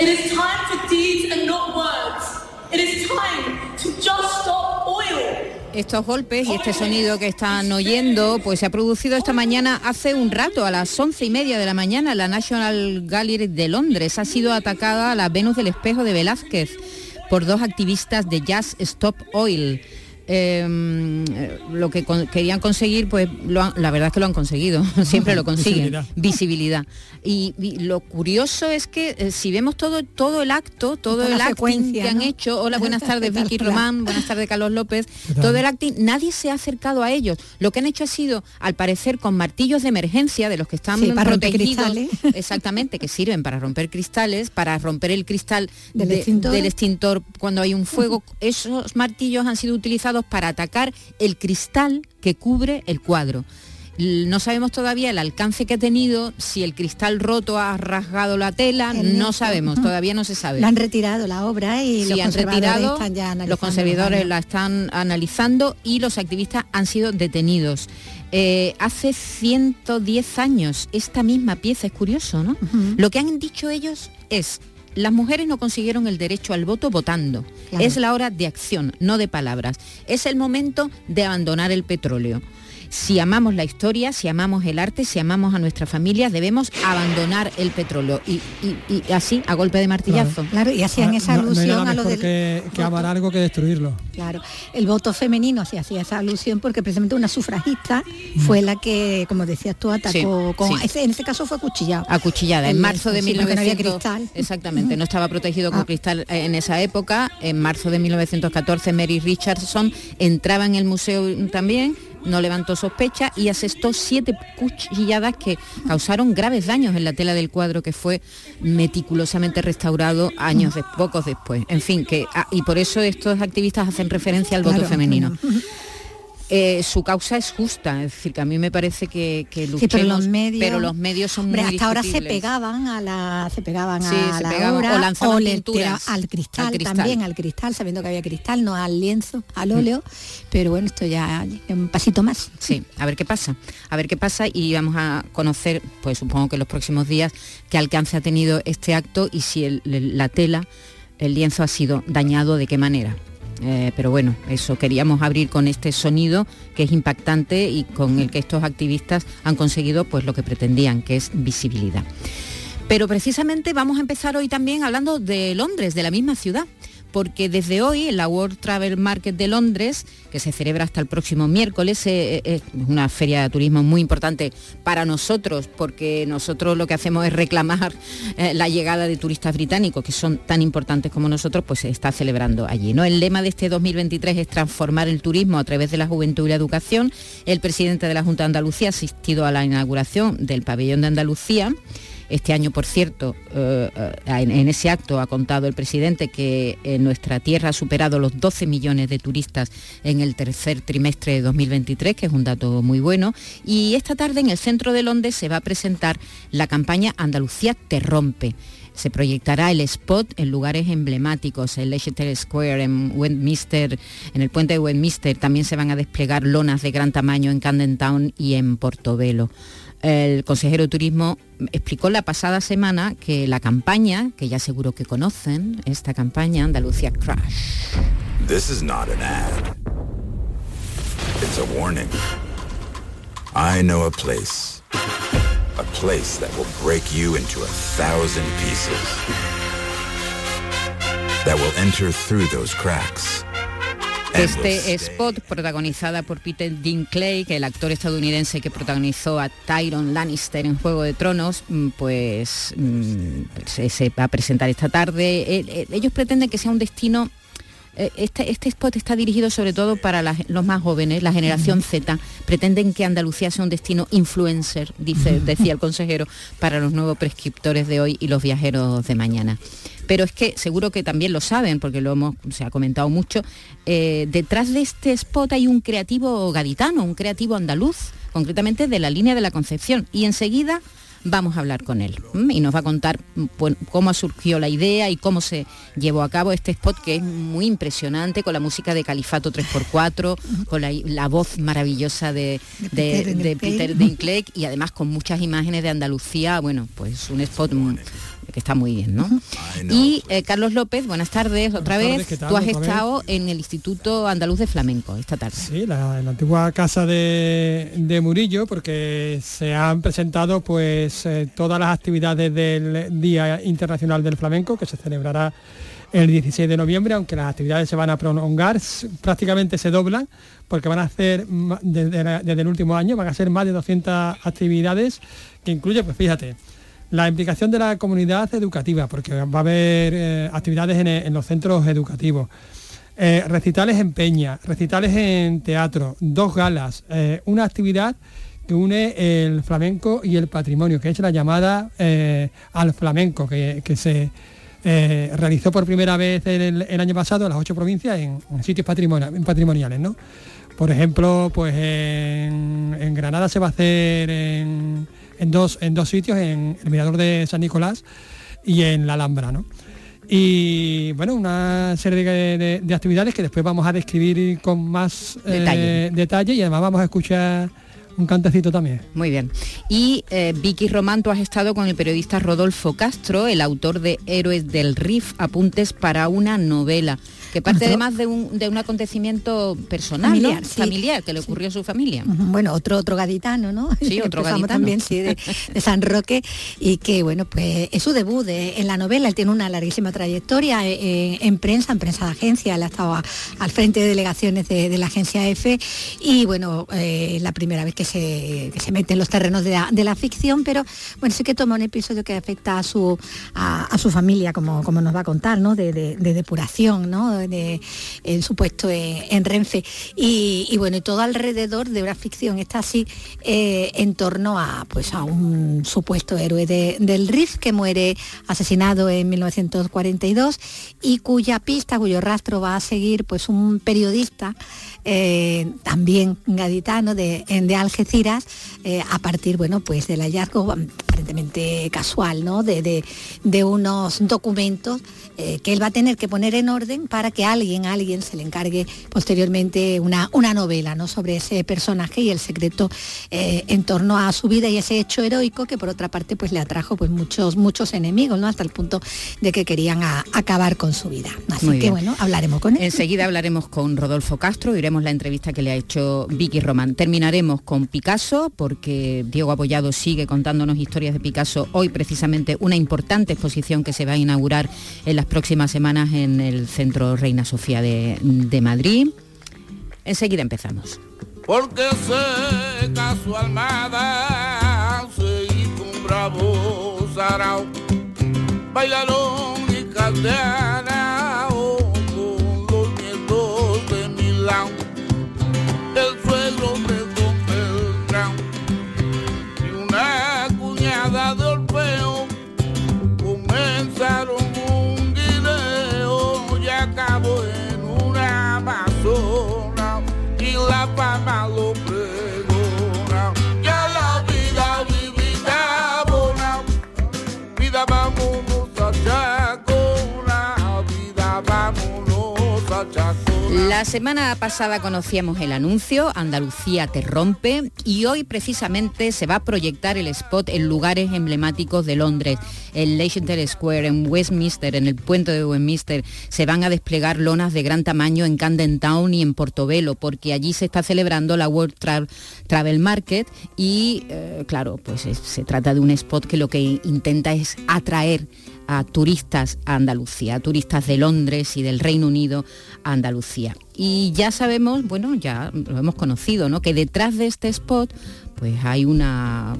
It is time for deeds and not words. It is time to just stop oil. Estos golpes y este sonido que están oyendo, pues se ha producido esta mañana hace un rato, a las once y media de la mañana, la National Gallery de Londres. Ha sido atacada la Venus del Espejo de Velázquez por dos activistas de Jazz Stop Oil. Em, lo que con- querían conseguir, pues lo han- la verdad es que lo han conseguido, siempre lo consiguen, Visibilidad. visibilidad. Y, y lo curioso es que eh, si vemos todo, todo el acto, todo el la acting que han ¿no? hecho, hola, buenas tardes Vicky. Román, buenas tardes Carlos López, todo el acting, nadie se ha acercado a ellos. Lo que han hecho ha sido, al parecer, con martillos de emergencia, de los que están Sí, para protegidos, cristales. exactamente, que sirven para romper cristales, para romper el cristal Del de- extintor. del extintor cuando hay un fuego. Esos martillos han sido utilizados para atacar el cristal que cubre el cuadro. No sabemos todavía el alcance que ha tenido, si el cristal roto ha rasgado la tela, El no sabemos, todavía no se sabe. La han retirado la obra y Sí, los han conservadores retirado, están ya analizando los conservadores la están analizando y los activistas han sido detenidos. Eh, hace 110 años esta misma pieza, es curioso, ¿no? Lo que han dicho ellos es, las mujeres no consiguieron el derecho al voto votando. Claro. Es la hora de acción, no de palabras. Es el momento de abandonar el petróleo. Si amamos la historia, si amamos el arte, si amamos a nuestra familia, debemos abandonar el petróleo. Y, y- y así, a golpe de martillazo. Claro, y hacían No- esa no- no alusión a lo del que, que amar algo que destruirlo. Claro, el voto femenino se hacía esa alusión porque precisamente una sufragista fue la que, como decías tú, atacó Sí, con, sí. ese- en este caso fue acuchillado. acuchillada en El marzo de lienzo, sí, porque no había 1900 cristal. exactamente no estaba protegido con Ah. cristal eh, en esa época en marzo de 1914 Mary Richardson entraba en el museo también no levantó sospecha y asestó siete cuchilladas que causaron graves daños en la tela del cuadro que fue meticulosamente restaurado años de, pocos después. En fin, que ah, y por eso estos activistas hacen referencia al voto Claro, femenino. Eh, su causa es justa, es decir, que a mí me parece que, que Sí, pero los medios, pero los medios son Hombre, muy hasta ahora se pegaban a la se pegaban Sí, a se la pegaban, obra o lanzaban pinturas al cristal, al cristal. también al cristal sabiendo que había cristal no al lienzo al óleo pero bueno esto ya es un pasito más Sí, a ver qué pasa, a ver qué pasa y vamos a conocer, pues supongo que en los próximos días, qué alcance ha tenido este acto y si el- la tela, el lienzo ha sido dañado, de qué manera. Eh, pero bueno, eso queríamos abrir con este sonido que es impactante y con el que estos activistas han conseguido pues lo que pretendían, que es visibilidad. Pero precisamente vamos a empezar hoy también hablando de Londres, de la misma ciudad, porque desde hoy en la World Travel Market de Londres, que se celebra hasta el próximo miércoles, eh, eh, es una feria de turismo muy importante para nosotros, porque nosotros lo que hacemos es reclamar eh, la llegada de turistas británicos, que son tan importantes como nosotros, pues se está celebrando allí. ¿no? El lema de este 2023 es transformar el turismo a través de la juventud y la educación. El presidente de la Junta de Andalucía ha asistido a la inauguración del pabellón de Andalucía. Este año, por cierto, eh, eh, en, ese acto ha contado el presidente que en nuestra tierra ha superado los 12 millones de turistas en el tercer trimestre de 2023, que es un dato muy bueno. Y esta tarde en el centro de Londres se va a presentar la campaña Andalucía te rompe. Se proyectará el spot en lugares emblemáticos, en Leicester Square, en Westminster, en el puente de Westminster. También se van a desplegar lonas de gran tamaño en Camden Town y en Portobelo. El consejero de Turismo explicó la pasada semana que la campaña, que ya seguro que conocen, esta campaña Andalucía Crash, This is not an ad. It's a warning. I know a place. A place that will break you into a thousand pieces. That will enter through those cracks. Este spot, protagonizada por Peter Dinklage, el actor estadounidense que protagonizó a Tyron Lannister en Juego de Tronos, mm, pues mm, se, se va a presentar esta tarde. Eh, eh, Ellos pretenden que sea un destino este, este, spot está dirigido sobre todo para los más jóvenes, la generación Z. Pretenden que Andalucía sea un destino influencer, dice, decía el consejero, para los nuevos prescriptores de hoy y los viajeros de mañana. Pero es que seguro que también lo saben, porque lo hemos, se ha comentado mucho, eh, detrás de este spot hay un creativo gaditano, un creativo andaluz, concretamente de la línea de la Concepción. Y enseguida vamos a hablar con él y nos va a contar cómo surgió la idea y cómo se llevó a cabo este spot que es muy impresionante con la música de Califato 3x4, con la, voz maravillosa de, Peter, Dinklage. y además con muchas imágenes de Andalucía, bueno, pues un spot que está muy bien, ¿no? Y eh, Carlos López, buenas tardes otra vez. Tú has estado en el Instituto Andaluz de Flamenco esta tarde. Sí, la, en la antigua casa de, Murillo, porque se han presentado pues eh, todas las actividades del Día Internacional del Flamenco, que se celebrará el 16 de noviembre, aunque las actividades se van a prolongar, prácticamente se doblan, porque van a hacer, desde, desde el último año, van a ser más de 200 actividades, que incluye, pues fíjate, la implicación de la comunidad educativa, porque va a haber eh, actividades en, los centros educativos. Eh, recitales en peña, recitales en teatro, dos galas, eh, una actividad que une el flamenco y el patrimonio, que es la llamada al flamenco, que, se realizó por primera vez el, año pasado en las ocho provincias en, sitios patrimoniales. ¿no? Por ejemplo, pues en Granada se va a hacer en en dos, en dos sitios, en el Mirador de San Nicolás y en la Alhambra. ¿no? Y bueno, una serie de, actividades que después vamos a describir con más eh, detalle. y además vamos a escuchar un cantecito también. Muy bien. Y eh, Vicky Román, tú has estado con el periodista Rodolfo Castro, el autor de Héroes del RIF, apuntes para una novela que parte además de un, de un acontecimiento personal, familiar, que le ocurrió a su familia. Bueno, otro otro gaditano, ¿no? Sí, otro gaditano. también, sí, de, San Roque, y que, bueno, pues es su debut en la novela, él tiene una larguísima trayectoria eh, eh, en, prensa, en prensa de agencia, él ha estado al frente de delegaciones de, la agencia EFE, y bueno, eh, la primera vez que se, se mete en los terrenos de la, ficción, pero bueno, sí que toma un episodio que afecta a su, a, su familia, como, como nos va a contar, ¿no? De depuración, ¿no? De, en su puesto en, Renfe. Y, bueno, y todo alrededor de una ficción está así eh, en torno a, pues, a un supuesto héroe del RIF que muere asesinado en 1942 y cuya pista, cuyo rastro va a seguir pues un periodista eh, también gaditano de, de Algeciras, eh, a partir bueno, pues del hallazgo aparentemente casual ¿no? de, unos documentos eh, que él va a tener que poner en orden para que alguien, alguien se le encargue posteriormente una, una novela ¿no? sobre ese personaje y el secreto en torno a su vida y ese hecho heroico que por otra parte pues le atrajo pues muchos, muchos enemigos, ¿no? hasta el punto de que querían acabar con su vida. Así que bueno, hablaremos con él. Enseguida hablaremos con Rodolfo Castro, la entrevista que le ha hecho Vicky Román. Terminaremos con Picasso, porque Diego Apoyado sigue contándonos historias de Picasso. Hoy precisamente una importante exposición que se va a inaugurar en las próximas semanas en el Centro Reina Sofía de, Madrid. Enseguida empezamos. Porque se su almada, se hizo un bravo sarao, bailaron y by my Lord. La semana pasada conocíamos el anuncio, Andalucía te rompe, y hoy precisamente se va a proyectar el spot en lugares emblemáticos de Londres. En Leicester Square, en Westminster, en el puente de Westminster, se van a desplegar lonas de gran tamaño en Camden Town y en Portobelo, porque allí se está celebrando la World Travel Market y, eh, claro, pues se trata de un spot que lo que intenta es atraer a turistas a Andalucía, a turistas de Londres y del Reino Unido a Andalucía. Y ya sabemos, bueno, ya lo hemos conocido, ¿no? Que detrás de este spot pues hay una,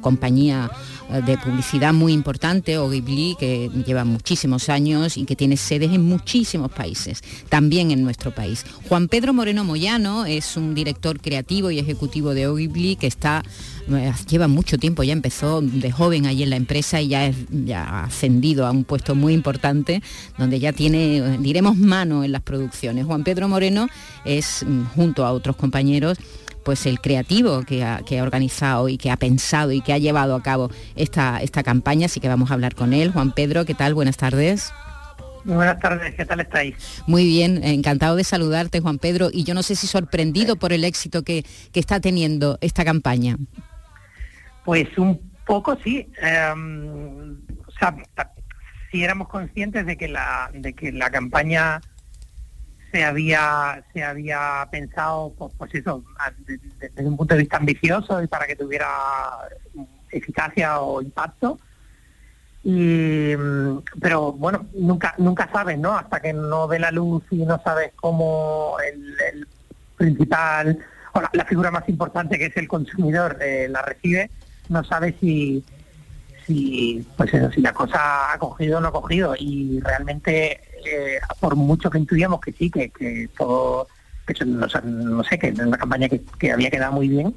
compañía eh, de publicidad muy importante, Ogibli, que lleva muchísimos años y que tiene sedes en muchísimos países, también en nuestro país. Juan Pedro Moreno Moyano es un director creativo y ejecutivo de Ogibli que está eh, lleva mucho tiempo, ya empezó de joven ahí en la empresa y ya, es, ya ha ascendido a un puesto muy importante donde ya tiene, diremos, mano en las producciones. Juan Pedro Moreno es, mm, junto a otros compañeros, pues el creativo que ha, organizado y que ha pensado y que ha llevado a cabo esta, esta campaña, así que vamos a hablar con él. Juan Pedro, ¿qué tal? Buenas tardes. Muy buenas tardes, ¿qué tal estáis? Muy bien, encantado de saludarte, Juan Pedro, y yo no sé si sorprendido por el éxito que, está teniendo esta campaña. Pues un poco sí. Em, o sea, si éramos conscientes de que la, de que la campaña se había se había pensado pues, pues eso desde un punto de vista ambicioso y para que tuviera eficacia o impacto. Y, pero bueno nunca nunca sabes no hasta que no ve la luz y no sabes cómo el, principal o la, figura más importante que es el consumidor eh, la recibe no sabes si si pues si la cosa ha cogido o no ha cogido. Y realmente eh, por mucho que intuíamos que sí, que, que todo, que no, sé, que es una campaña que, que había quedado muy bien,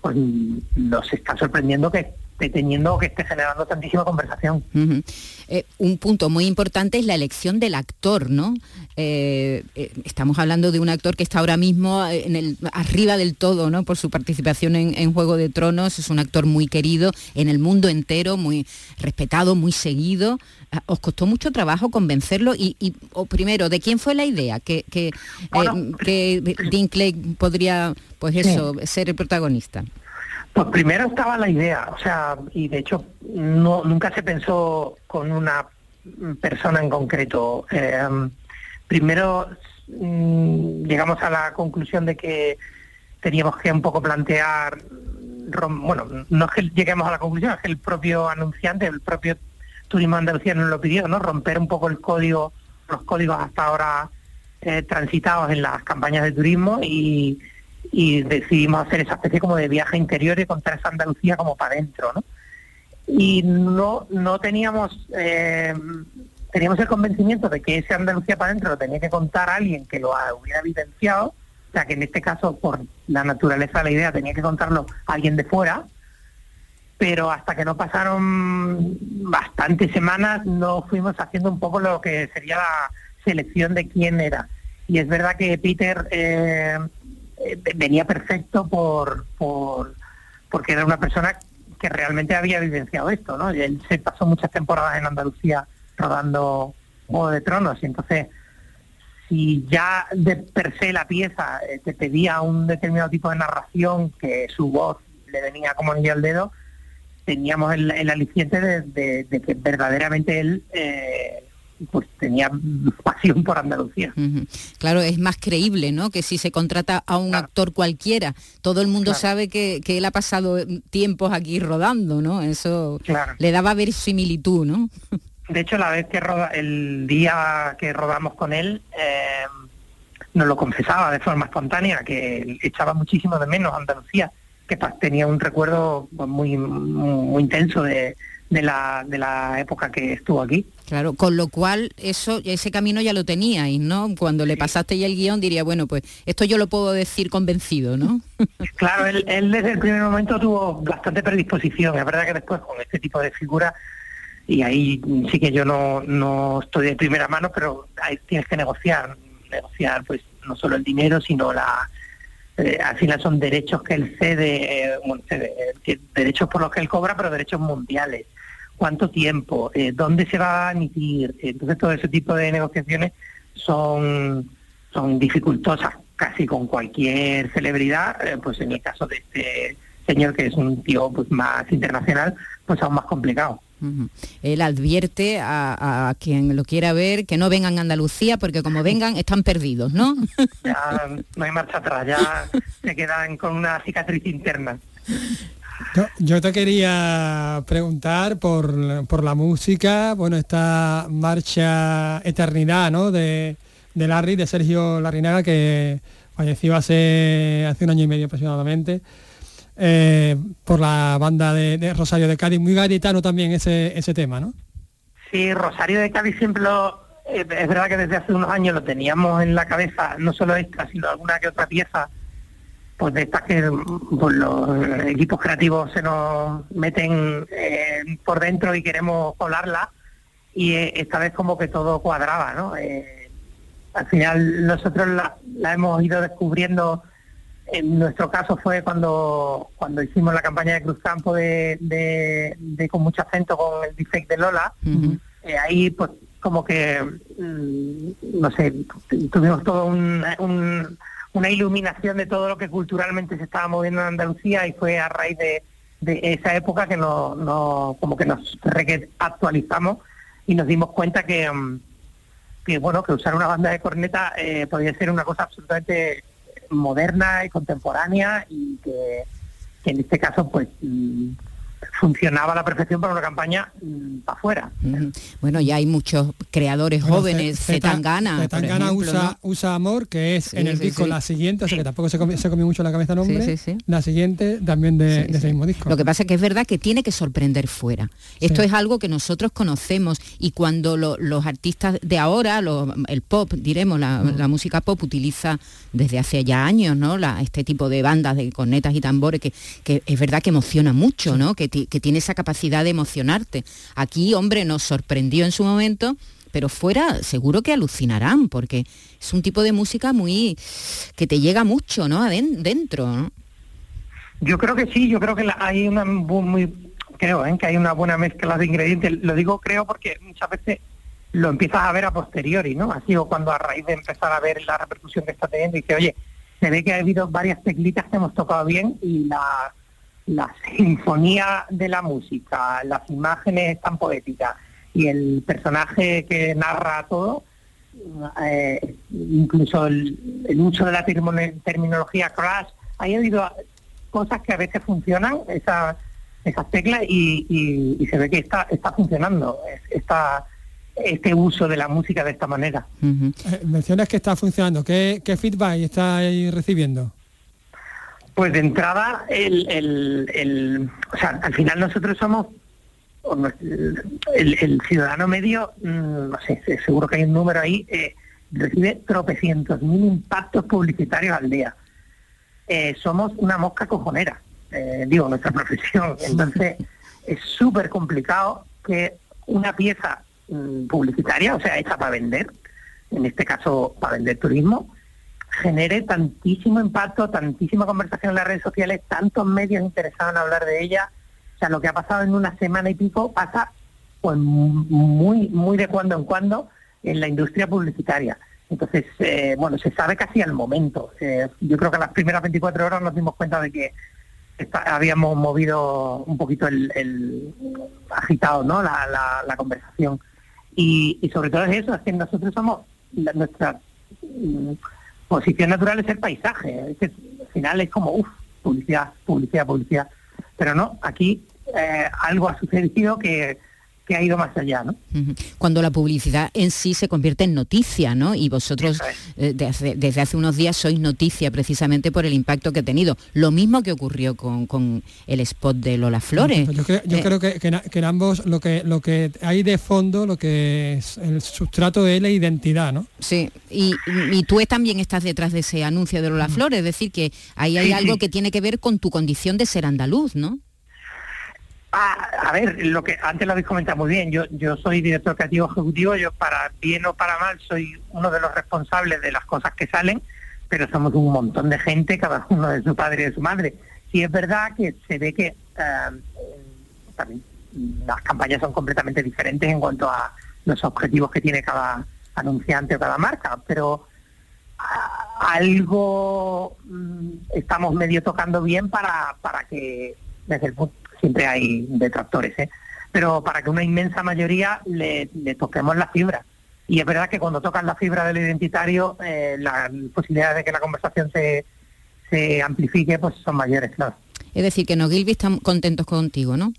pues nos está sorprendiendo que teniendo que esté generando tantísima conversación. Eh, un punto muy importante es la elección del actor, ¿no? Eh, eh, estamos hablando de un actor que está ahora mismo en el, arriba del todo, ¿no? Por su participación en, Juego de Tronos, es un actor muy querido en el mundo entero, muy respetado, muy seguido. Ah, ¿Os costó mucho trabajo convencerlo? Y, o primero, ¿de quién fue la idea? Que, que, Dinklage podría, pues eso, ser el protagonista. Pues primero estaba la idea, o sea, y de hecho no, nunca se pensó con una persona en concreto. Em, primero mm, llegamos a la conclusión de que teníamos que un poco plantear, bueno, no es que lleguemos a la conclusión, es que el propio anunciante, el propio Turismo Andalucía nos lo pidió, ¿no? Romper un poco el código, los códigos hasta ahora eh, transitados en las campañas de turismo y y decidimos hacer esa especie como de viaje interior y contar esa Andalucía como para adentro, ¿no? Y no, no teníamos, eh, teníamos el convencimiento de que ese Andalucía para adentro lo tenía que contar alguien que lo hubiera evidenciado, o sea que en este caso por la naturaleza de la idea tenía que contarlo alguien de fuera, pero hasta que no pasaron bastantes semanas no fuimos haciendo un poco lo que sería la selección de quién era. Y es verdad que Peter eh, eh, venía perfecto por, por porque era una persona que realmente había vivenciado esto, ¿no? él se pasó muchas temporadas en Andalucía rodando Juego de Tronos y entonces si ya de per se la pieza eh, te pedía un determinado tipo de narración que su voz le venía como anillo al dedo, teníamos el, aliciente de, que verdaderamente él eh, pues tenía pasión por Andalucía. Claro, es más creíble, ¿no? Que si se contrata a un actor cualquiera, todo el mundo sabe que, él ha pasado tiempos aquí rodando, ¿no? Eso le daba similitud, ¿no? De hecho, la vez que roda, el día que rodamos con él, eh, nos lo confesaba de forma espontánea, que echaba muchísimo de menos Andalucía, que tenía un recuerdo muy, muy intenso de, de la, de la época que estuvo aquí. Claro, con lo cual eso, ese camino ya lo teníais, ¿no? Cuando le pasaste ya el guion diría, bueno, pues esto yo lo puedo decir convencido, ¿no? claro, él, desde el primer momento tuvo bastante predisposición. Es verdad que después con este tipo de figura, y ahí sí que yo no, no estoy de primera mano, pero ahí tienes que negociar, negociar pues no solo el dinero, sino la, eh, al final son derechos que él cede, eh, eh, derechos por los que él cobra, pero derechos mundiales cuánto tiempo, eh, dónde se va a emitir. Entonces todo ese tipo de negociaciones son, son dificultosas casi con cualquier celebridad, eh, pues en el caso de este señor que es un tío pues más internacional, pues aún más complicado. Él advierte a, quien lo quiera ver que no vengan a Andalucía porque como vengan están perdidos, ¿no? ya no hay marcha atrás, ya se quedan con una cicatriz interna. Yo, te quería preguntar por, la música, bueno, esta marcha Eternidad, ¿no? De, de Larry, de Sergio Larrinaga, que falleció hace, hace un año y medio aproximadamente. eh, por la banda de, Rosario de Cádiz. Muy gaditano también ese, ese tema, ¿no? Sí, Rosario de Cádiz siempre lo... Eh, es verdad que desde hace unos años lo teníamos en la cabeza, no solo esta, sino alguna que otra pieza, pues de estas que pues, los equipos creativos se nos meten eh, por dentro y queremos colarla y esta vez como que todo cuadraba, ¿no? al final nosotros la, la hemos ido descubriendo en nuestro caso fue cuando cuando hicimos la campaña de Cruzcampo de, de, con mucho acento con el defect de Lola. Eh, ahí pues como que, mm, no sé, tuvimos todo una iluminación de todo lo que culturalmente se estaba moviendo en Andalucía y fue a raíz de, esa época que no, como que nos actualizamos y nos dimos cuenta que, mm, que bueno que usar una banda de corneta eh, podía ser una cosa absolutamente moderna y contemporánea y que, en este caso pues mm, funcionaba a la perfección para una campaña mm, para afuera. Bueno, ya hay muchos creadores jóvenes, Zetangana. Zetangana usa, usa Amor, que es en el disco la siguiente, o sea que tampoco se comió, se mucho la cabeza nombre. La siguiente también de, ese mismo disco. Lo que pasa es que es verdad que tiene que sorprender fuera. Esto es algo que nosotros conocemos y cuando los artistas de ahora, el pop, diremos, la, música pop utiliza desde hace ya años, ¿no? este tipo de bandas de cornetas y tambores que, que es verdad que emociona mucho, ¿no? Que que tiene esa capacidad de emocionarte. Aquí, hombre, nos sorprendió en su momento, pero fuera seguro que alucinarán, porque es un tipo de música muy que te llega mucho, ¿no? Adentro, Yo creo que sí, yo creo que hay una muy creo ¿eh? que hay una buena mezcla de ingredientes. Lo digo creo porque muchas veces lo empiezas a ver a posteriori, ¿no? Así o cuando a raíz de empezar a ver la repercusión que está teniendo y que, oye, se ve que ha habido varias teclitas que hemos tocado bien y la la sinfonía de la música, las imágenes tan poéticas y el personaje que narra todo, eh, incluso el, uso de la terminología crash, hay habido cosas que a veces funcionan, esas, esas teclas, y, se ve que está, está funcionando esta, este uso de la música de esta manera. Eh, mencionas que está funcionando, ¿qué, qué feedback está recibiendo? Pues de entrada, el, o sea, al final nosotros somos el, ciudadano medio, mm, no sé, seguro que hay un número ahí, eh, recibe tropecientos mil impactos publicitarios al día. Eh, somos una mosca cojonera, eh, digo, nuestra profesión. Entonces, es súper complicado que una pieza mm, publicitaria, o sea, hecha para vender, en este caso para vender turismo, genere tantísimo impacto, tantísima conversación en las redes sociales, tantos medios interesados en hablar de ella. O sea, lo que ha pasado en una semana y pico pasa pues muy, muy de cuando en cuando en la industria publicitaria. Entonces, eh, bueno, se sabe casi al momento. Eh, yo creo que las primeras 24 horas nos dimos cuenta de que habíamos movido un poquito el, agitado, ¿no? La, la, conversación. Y, sobre todo es eso, es que nosotros somos nuestra posición natural es el paisaje. Es al final es como, uff, publicidad, publicidad, publicidad. Pero no, aquí eh, algo ha sucedido que, ha ido más allá, ¿no? Cuando la publicidad en sí se convierte en noticia, ¿no? Y vosotros eh, desde, hace unos días sois noticia precisamente por el impacto que ha tenido. Lo mismo que ocurrió con, el spot de Lola Flores. Yo, creo, eh, que, en ambos lo que, lo que hay de fondo, lo que es el sustrato es la identidad, ¿no? Sí, y, tú también estás detrás de ese anuncio de Lola Flores, es decir, que ahí hay algo que tiene que ver con tu condición de ser andaluz, ¿no? Ah, a ver, lo que antes lo habéis comentado muy bien, yo, yo soy director creativo ejecutivo, yo para bien o para mal soy uno de los responsables de las cosas que salen, pero somos un montón de gente, cada uno de su padre y de su madre. Y es verdad que se ve que eh, las campañas son completamente diferentes en cuanto a los objetivos que tiene cada anunciante o cada marca, pero ah, algo mm, estamos medio tocando bien para, para que desde el punto siempre hay detractores, ¿eh? pero para que una inmensa mayoría le, toquemos la fibra. Y es verdad que cuando tocan la fibra del identitario, eh, las posibilidades de que la conversación se, se amplifique pues son mayores, claro. Es decir, que no Gilby están contentos contigo, ¿no?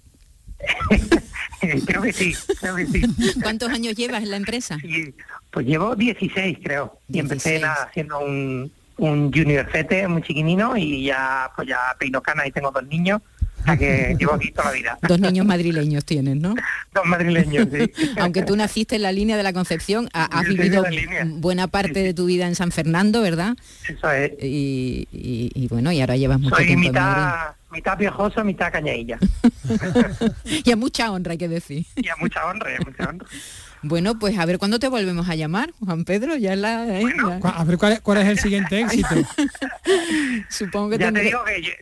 creo que sí, creo que sí. ¿Cuántos años llevas en la empresa? pues llevo 16, creo. Y empecé haciendo un, un junior fete muy chiquinino y ya pues ya peino cana y tengo dos niños o sea que llevo aquí toda la vida Dos niños madrileños tienes, ¿no? dos madrileños sí Aunque tú naciste en la línea de la Concepción, ha- has Yo vivido buena parte de tu vida en San Fernando, ¿verdad? eso es Y, y- y bueno, y ahora llevas mucho soy tiempo en Madrid. mitad mitad piojoso mitad cañailla Y a mucha honra, hay que decir. y a mucha honra y a mucha honra Bueno, pues a ver cuándo te volvemos a llamar, Juan Pedro, ya es la... ¿eh? A ver cuál es, cuál es el siguiente éxito. Supongo que ya te digo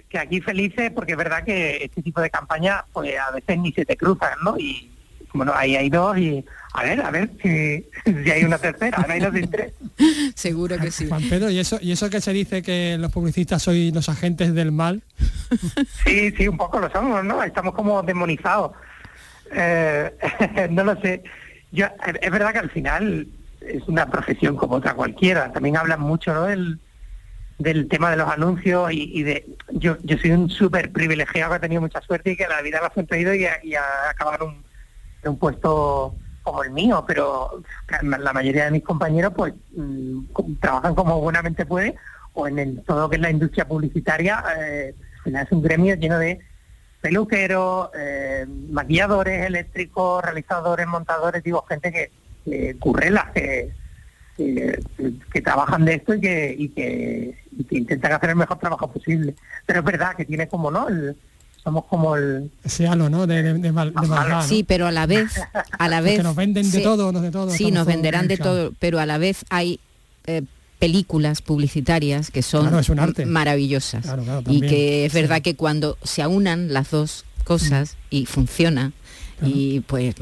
que aquí felices porque es verdad que este tipo de campañas pues a veces ni se te cruzan no y bueno ahí hay dos y a ver a ver si, si hay una tercera ahora hay dos y tres Seguro que sí. Juan Pedro, ¿y eso, ¿y eso que se dice que los publicistas sois los agentes del mal? Sí, sí, un poco lo somos, ¿no? Estamos como demonizados. Eh, no lo sé. Yo, es verdad que al final es una profesión como otra cualquiera. También hablan mucho, ¿no? Del, del tema de los anuncios y, de... Yo, soy un súper privilegiado que ha tenido mucha suerte y que la vida lo ha sonreído y a, y a acabar un, un puesto como el mío, pero la mayoría de mis compañeros pues mm, trabajan como buenamente puede o en el, todo lo que es la industria publicitaria, eh, es un gremio lleno de peluqueros, eh, maquilladores, eléctricos, realizadores, montadores, digo, gente que, que currela, que, que, que trabajan de esto y que, y que, y que intentan hacer el mejor trabajo posible. Pero es verdad que tiene como, ¿no? El- somos como el... Ese halo, ¿no? De, de, de mal- de maldad, ¿no? Sí, pero a la vez, a la Porque vez... nos venden de sí, todo, nos de todo. Sí, nos venderán de todo, pero a la vez hay eh, películas publicitarias que son Claro, es un arte. maravillosas Claro, claro, y que es sí. verdad que cuando se aunan las dos cosas y funciona y pues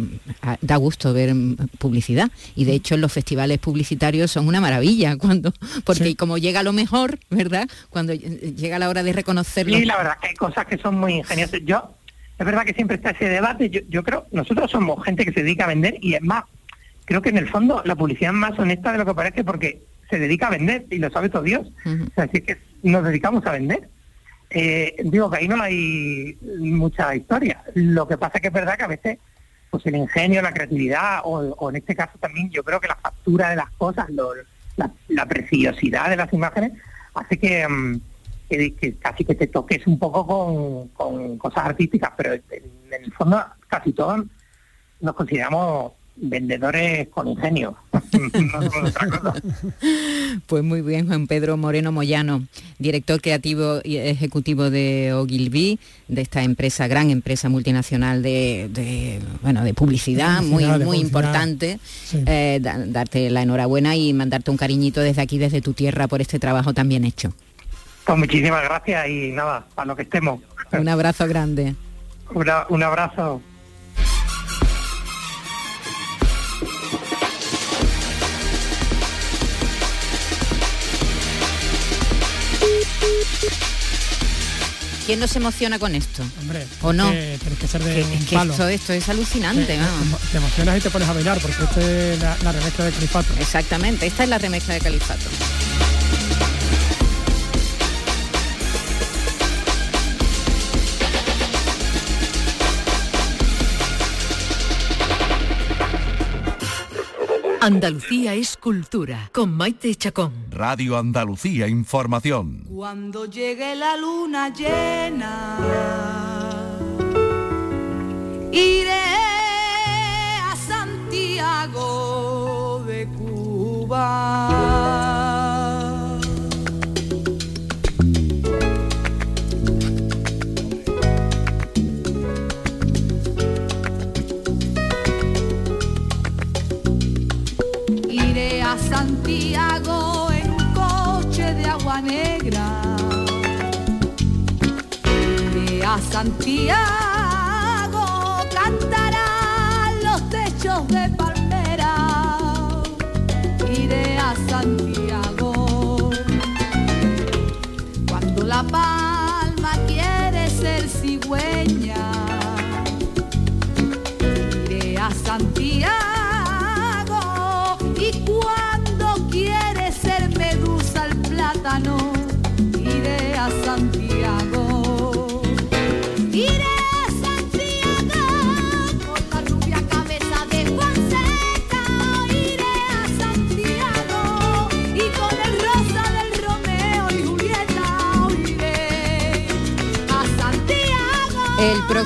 da gusto ver mm, publicidad y de hecho los festivales publicitarios son una maravilla cuando porque Sí. como llega lo mejor verdad cuando eh, llega la hora de reconocerlo Sí, la verdad que hay cosas que son muy ingeniosas. Yo, es verdad que siempre está ese debate. Yo, yo creo, nosotros somos gente que se dedica a vender y es más, creo que en el fondo la publicidad es más honesta de lo que parece porque se dedica a vender y lo sabe todo Dios. O sea, así que nos dedicamos a vender. Eh, digo que ahí no hay mucha historia. Lo que pasa que es verdad que a veces pues el ingenio, la creatividad o, o en este caso también yo creo que la factura de las cosas, lo- la, la preciosidad de las imágenes hace que, mm, que, que casi que te toques un poco con, con cosas artísticas, pero en, en el fondo casi todos nos consideramos vendedores con ingenio. no somos otra cosa. Pues muy bien, Juan Pedro Moreno Moyano, director creativo y ejecutivo de Ogilvy, de esta empresa, gran empresa multinacional de, de, bueno, de publicidad, De muy, de muy publicidad. importante. Sí. Eh, da- darte la enhorabuena y mandarte un cariñito desde aquí, desde tu tierra, por este trabajo tan bien hecho. Pues muchísimas gracias y nada, para lo que estemos. Un abrazo grande. Una- un abrazo. ¿Quién nos emociona con esto? Hombre, ¿O no? que tienes que ser de un es que palo. esto, esto es alucinante. Te, vamos. te emocionas y te pones a bailar porque esta es la, la remezcla de Califato. Exactamente, esta es la remezcla de Califato. Andalucía es cultura, con Maite Chacón. Radio Andalucía Información. Cuando llegue la luna llena, iré a Santiago de Cuba. Santiago, cantarán los techos de palmera. Iré a Santiago. Cuando la palma quiere ser cigüeña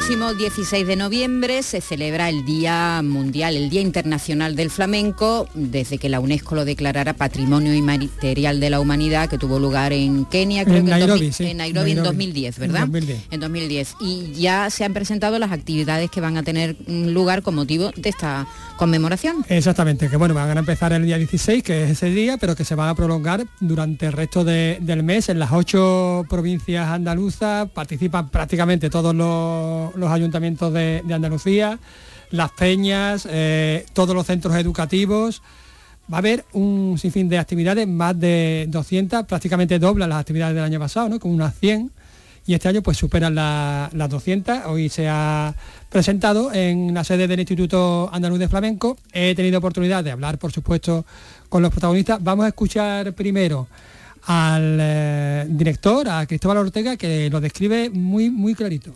próximo 16 de noviembre se celebra el Día Mundial, el Día Internacional del Flamenco, desde que la UNESCO lo declarara Patrimonio Inmaterial de la Humanidad, que tuvo lugar en Kenia, creo En que Nairobi, en, 2000 sí, en Nairobi en Nairobi. 2010, En ¿verdad? 2010. En 2010. Y ya se han presentado las actividades que van a tener lugar con motivo de esta conmemoración. Exactamente, que bueno, van a empezar el día 16, que es ese día, pero que se van a prolongar durante el resto de- del mes en las ocho provincias andaluzas, participan prácticamente todos los, los ayuntamientos de, Andalucía, las peñas, eh, todos los centros educativos. Va a haber un sinfín de actividades, más de 200, prácticamente doblan las actividades del año pasado, ¿no? con unas 100 y este año pues superan la- las 200. Hoy se ha presentado en la sede del Instituto Andaluz de Flamenco. He tenido oportunidad de hablar, por supuesto, con los protagonistas. Vamos a escuchar primero al eh, director, a Cristóbal Ortega, que lo describe muy, muy clarito.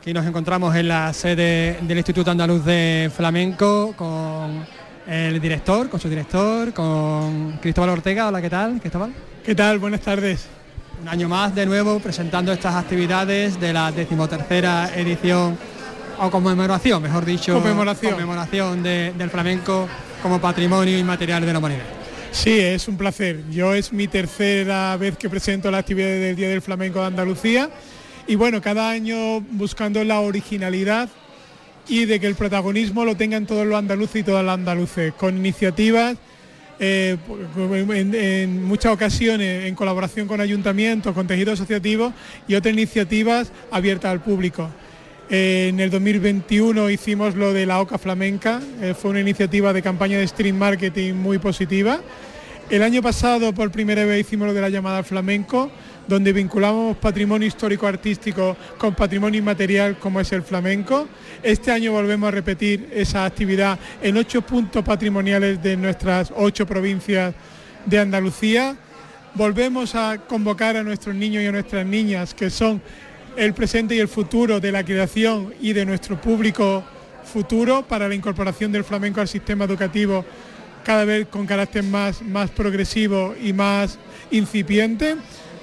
Aquí nos encontramos en la sede del Instituto Andaluz de Flamenco con el director, con su director, con Cristóbal Ortega. Hola, ¿qué tal, Cristóbal? ¿Qué tal? Buenas tardes. Un año más de nuevo presentando estas actividades de la decimotercera edición o conmemoración, mejor dicho, Conmemoración. conmemoración de- del flamenco como patrimonio inmaterial de la humanidad. Sí, es un placer. Yo es mi tercera vez que presento las actividades del Día del Flamenco de Andalucía y bueno, cada año buscando la originalidad y de que el protagonismo lo tengan todos los andaluces y todas las andaluces, con iniciativas eh, en, muchas ocasiones en colaboración con ayuntamientos, con tejidos asociativos y otras iniciativas abiertas al público. Eh, en el 2021 hicimos lo de la OCA Flamenca, eh, fue una iniciativa de campaña de stream marketing muy positiva. El año pasado por primera vez hicimos lo de la llamada al flamenco, donde vinculamos patrimonio histórico artístico con patrimonio inmaterial como es el flamenco. Este año volvemos a repetir esa actividad en ocho puntos patrimoniales de nuestras ocho provincias de Andalucía. Volvemos a convocar a nuestros niños y a nuestras niñas, que son el presente y el futuro de la creación y de nuestro público futuro para la incorporación del flamenco al sistema educativo cada vez con carácter más, más progresivo y más incipiente,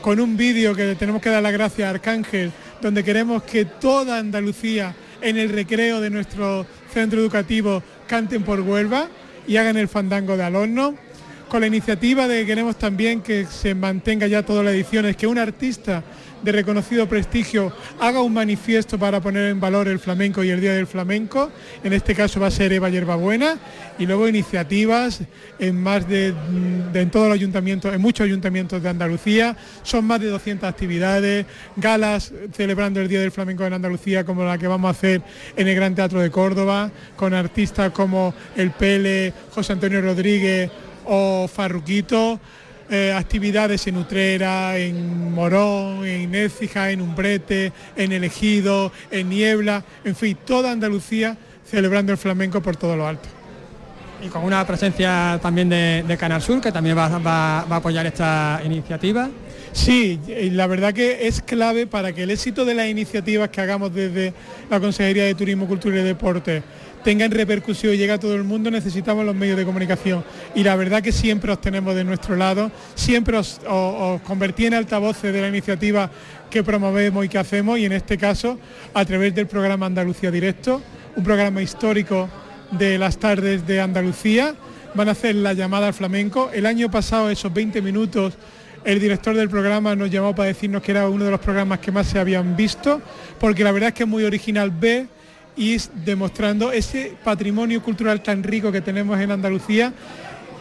con un vídeo que tenemos que dar las gracias a Arcángel, donde queremos que toda Andalucía en el recreo de nuestro centro educativo canten por Huelva y hagan el fandango de alumnos con la iniciativa de que queremos también que se mantenga ya todas las ediciones, que un artista de reconocido prestigio haga un manifiesto para poner en valor el flamenco y el Día del Flamenco, en este caso va a ser Eva Yerbabuena, y luego iniciativas en más de, de- en todos los ayuntamientos, en muchos ayuntamientos de Andalucía, son más de 200 actividades, galas celebrando el Día del Flamenco en Andalucía como la que vamos a hacer en el Gran Teatro de Córdoba, con artistas como El Pele, José Antonio Rodríguez, o Farruquito, eh, actividades en Utrera, en Morón, en Écija, en Umbrete, en El Ejido, en Niebla, en fin, toda Andalucía celebrando el flamenco por todo lo alto. Y con una presencia también de, de Canal Sur, que también va, va- va a apoyar esta iniciativa. Sí, la verdad que es clave para que el éxito de las iniciativas que hagamos desde la Consejería de Turismo, Cultura y Deporte tengan repercusión y llegue a todo el mundo, necesitamos los medios de comunicación. Y la verdad que siempre os tenemos de nuestro lado, siempre os, os- convertí en altavoces de la iniciativa que promovemos y que hacemos, y en este caso a través del programa Andalucía Directo, un programa histórico de las tardes de Andalucía. Van a hacer la llamada al flamenco. El año pasado, esos 20 minutos, el director del programa nos llamó para decirnos que era uno de los programas que más se habían visto, porque la verdad es que es muy original ver y demostrando ese patrimonio cultural tan rico que tenemos en Andalucía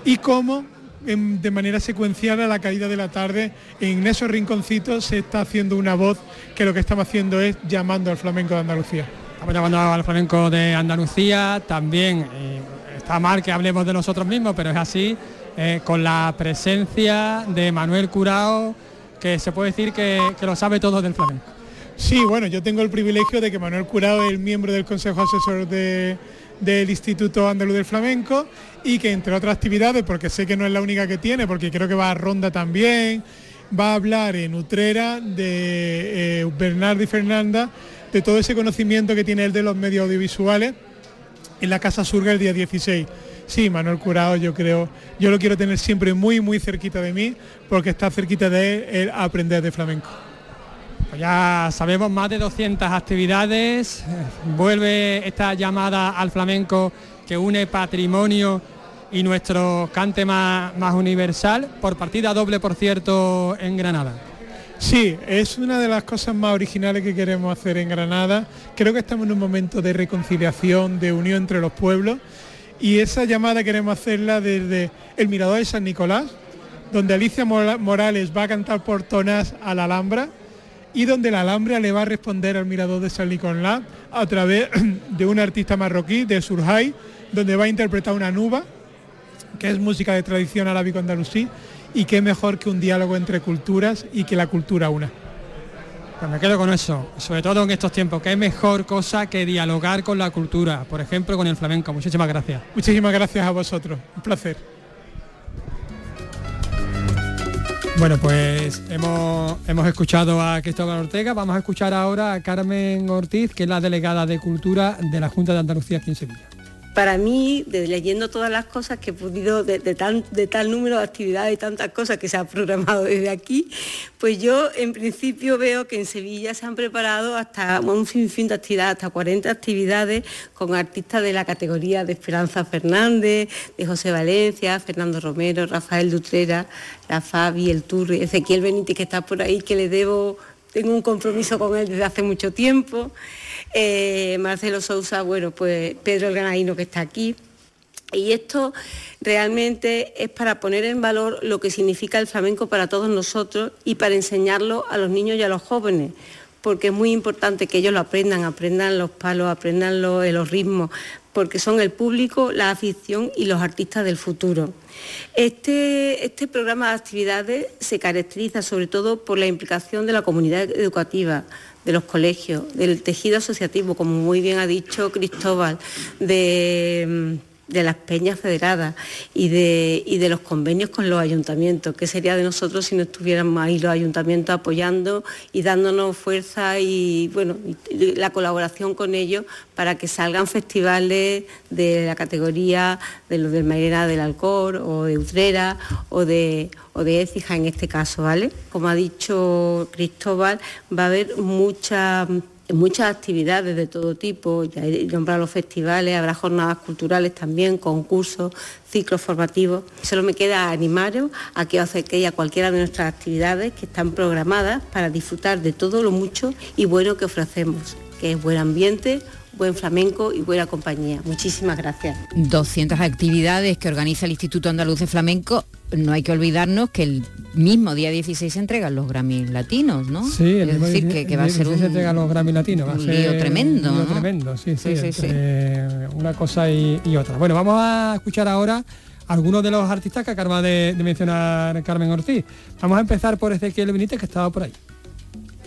y cómo de manera secuencial a la caída de la tarde en esos rinconcitos se está haciendo una voz que lo que estamos haciendo es llamando al flamenco de Andalucía. Estamos llamando al flamenco de Andalucía, también eh, está mal que hablemos de nosotros mismos, pero es así, eh, con la presencia de Manuel Curao, que se puede decir que lo sabe todo del flamenco. Sí, bueno, yo tengo el privilegio de que Manuel Curado es el miembro del Consejo Asesor de- del Instituto Andaluz del Flamenco y que entre otras actividades, porque sé que no es la única que tiene, porque creo que va a Ronda también, va a hablar en Utrera de eh, Bernardo y Fernanda, de todo ese conocimiento que tiene él de los medios audiovisuales en la Casa Surga el día 16. Sí, Manuel Curao, yo creo, yo lo quiero tener siempre muy, muy cerquita de mí, porque está cerquita de él, él aprender de flamenco. Pues ya sabemos más de 200 actividades, vuelve esta llamada al flamenco que une patrimonio y nuestro cante más, más universal, por partida doble por cierto en Granada. Sí, es una de las cosas más originales que queremos hacer en Granada. Creo que estamos en un momento de reconciliación, de unión entre los pueblos y esa llamada queremos hacerla desde el Mirador de San Nicolás, donde Alicia Morales va a cantar por Tonás a la Alhambra y donde la Alhambra le va a responder al Mirador de San Nicolás a través de un artista marroquí, de Surjay, donde va a interpretar una nuba, que es música de tradición arábico andalusí, y qué mejor que un diálogo entre culturas y que la cultura una. Pues me quedo con eso, sobre todo en estos tiempos, que es mejor cosa que dialogar con la cultura, por ejemplo con el flamenco. Muchísimas gracias. Muchísimas gracias a vosotros, un placer. Bueno, pues hemos, hemos escuchado a Cristóbal Ortega, vamos a escuchar ahora a Carmen Ortiz, que es la delegada de Cultura de la Junta de Andalucía aquí en Sevilla para mí, de, leyendo todas las cosas que he podido, de, tal, número de actividades y tantas cosas que se ha programado desde aquí, pues yo en principio veo que en Sevilla se han preparado hasta un sinfín de actividades, hasta 40 actividades con artistas de la categoría de Esperanza Fernández, de José Valencia, Fernando Romero, Rafael Dutrera, la Fabi, el Turri, Ezequiel Benítez que está por ahí, que le debo, tengo un compromiso con él desde hace mucho tiempo. Eh, Marcelo Sousa, bueno, pues Pedro el Granadino que está aquí. Y esto realmente es para poner en valor lo que significa el flamenco para todos nosotros y para enseñarlo a los niños y a los jóvenes, porque es muy importante que ellos lo aprendan, aprendan los palos, aprendan los, los ritmos, porque son el público, la afición y los artistas del futuro. Este, este programa de actividades se caracteriza sobre todo por la implicación de la comunidad educativa, de los colegios, del tejido asociativo, como muy bien ha dicho Cristóbal, de de las peñas federadas y de, de, los convenios con los ayuntamientos. ¿Qué sería de nosotros si no estuviéramos ahí los ayuntamientos apoyando y dándonos fuerza y bueno, la colaboración con ellos para que salgan festivales de la categoría de los del Mairena del Alcor o de Utrera o de, o de Écija en este caso, ¿vale? Como ha dicho Cristóbal, va a haber mucha muchas actividades de todo tipo, ya he nombrado los festivales, habrá jornadas culturales también, concursos, ciclos formativos. Solo me queda animaros a que os acerquéis a cualquiera de nuestras actividades que están programadas para disfrutar de todo lo mucho y bueno que ofrecemos, que es buen ambiente, buen flamenco y buena compañía. Muchísimas gracias. 200 actividades que organiza el Instituto Andaluz de Flamenco. No hay que olvidarnos que el mismo día 16 se entregan los Grammy latinos, ¿no? Sí, es decir, que, va a ser un, se entregan los Grammy latinos, va a ser tremendo, un tremendo, sí, sí, sí, una cosa y, otra. Bueno, vamos a escuchar ahora algunos de los artistas que acaba de, de mencionar Carmen Ortiz. Vamos a empezar por Ezequiel Benítez, que estaba por ahí.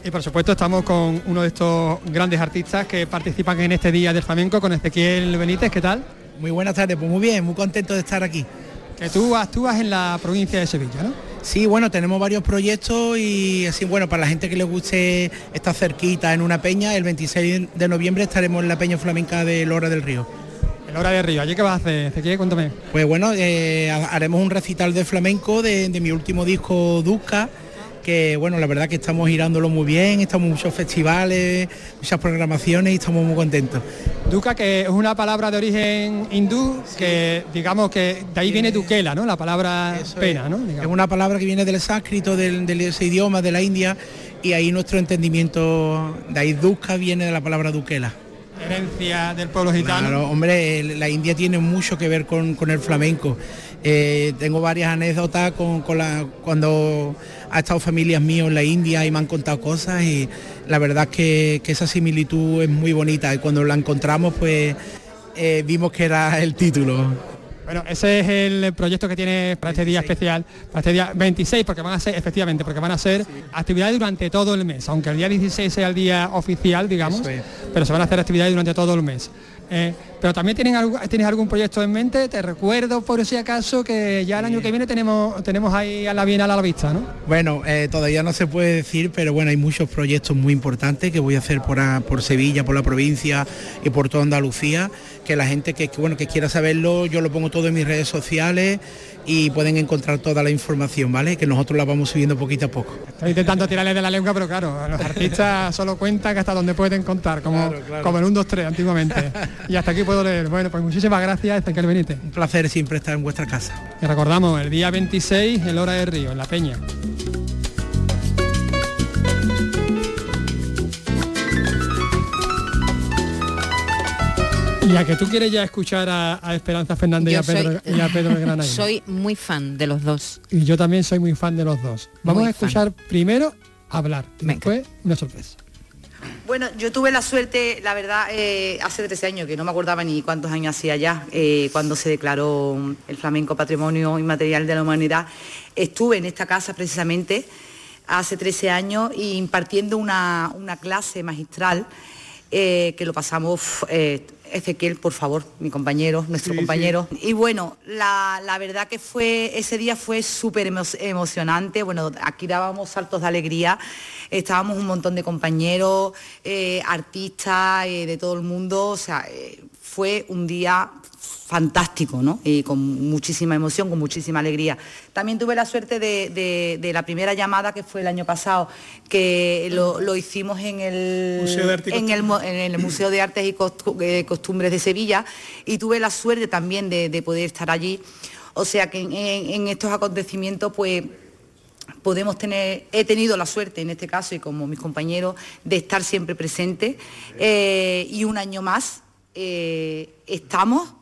Y por supuesto estamos con uno de estos grandes artistas que participan en este Día del Flamenco, con Ezequiel Benítez, ¿qué tal? Muy buenas tardes, pues muy bien, muy contento de estar aquí. Que tú actúas en la provincia de Sevilla, ¿no? Sí, bueno, tenemos varios proyectos y así, bueno, para la gente que le guste estar cerquita en una peña, el 26 de noviembre estaremos en la peña flamenca de Lora del Río. El Hora del Río, ¿allí qué vas a hacer, Ezequiel? Cuéntame. Pues bueno, eh, haremos un recital de flamenco de, de mi último disco, Duca, que bueno, la verdad que estamos girándolo muy bien, estamos en muchos festivales, muchas programaciones y estamos muy contentos. Duca, que es una palabra de origen hindú, que digamos que de ahí viene duquela, ¿no? La palabra pena, ¿no? Es una palabra que viene del sánscrito, del, ese idioma de la India, y ahí nuestro entendimiento, de ahí Duca viene de la palabra duquela herencia del pueblo gitano. Claro, hombre, la India tiene mucho que ver con, el flamenco. Eh, tengo varias anécdotas con, la, cuando ha estado familias míos en la India y me han contado cosas y la verdad es que, esa similitud es muy bonita y cuando la encontramos pues eh, vimos que era el título. Bueno, ese es el proyecto que tiene para este día especial, para este día 26, porque van a ser, efectivamente, porque van a ser actividades durante todo el mes, aunque el día 16 sea el día oficial, digamos, pero se van a hacer actividades durante todo el mes. Eh, Pero también tienen algo- tienes algún proyecto en mente, te recuerdo por si acaso que ya el año que viene tenemos, tenemos ahí a la Bienal a la vista, ¿no? Bueno, eh, todavía no se puede decir, pero bueno, hay muchos proyectos muy importantes que voy a hacer por, a- por Sevilla, por la provincia y por toda Andalucía, que la gente que, que, bueno, que quiera saberlo, yo lo pongo todo en mis redes sociales y pueden encontrar toda la información, ¿vale? Que nosotros la vamos subiendo poquito a poco. Estoy intentando tirarle de la lengua, pero claro, los artistas solo cuentan que hasta donde pueden contar, como, como en un 2-3 antiguamente. Y hasta aquí puedo leer. Bueno, pues muchísimas gracias, Ezequiel Benítez. Un placer siempre estar en vuestra casa. Y recordamos, el día 26, en Hora de Río, en La Peña. Y a que tú quieres ya escuchar a, a Esperanza Fernández y a Pedro, soy- y a Pedro Granaíno. Soy muy fan de los dos. Y yo también soy muy fan de los dos. Vamos Muy a escuchar primero hablar, después una sorpresa. Bueno, yo tuve la suerte, la verdad, eh, hace 13 años, que no me acordaba ni cuántos años hacía ya, eh, cuando se declaró el flamenco Patrimonio Inmaterial de la Humanidad. Estuve en esta casa precisamente hace 13 años y impartiendo una, una clase magistral eh, que lo pasamos, eh, Ezequiel, por favor, mi compañero, nuestro Sí, compañero. Y bueno, la, la verdad que fue, ese día fue súper emo- emocionante. Bueno, aquí dábamos saltos de alegría. Estábamos un montón de compañeros, eh, artistas eh, de todo el mundo. O sea, eh, fue un día fantástico, ¿no? Y con muchísima emoción, con muchísima alegría. También tuve la suerte de, de- de la primera llamada que fue el año pasado, que lo, lo hicimos en el, Museo de Arte y en el mo- en el Museo de Artes y eh, Costumbres de Sevilla y tuve la suerte también de, de poder estar allí. O sea que en estos acontecimientos, pues podemos tener, he tenido la suerte en este caso y como mis compañeros de estar siempre presente eh, y un año más eh, estamos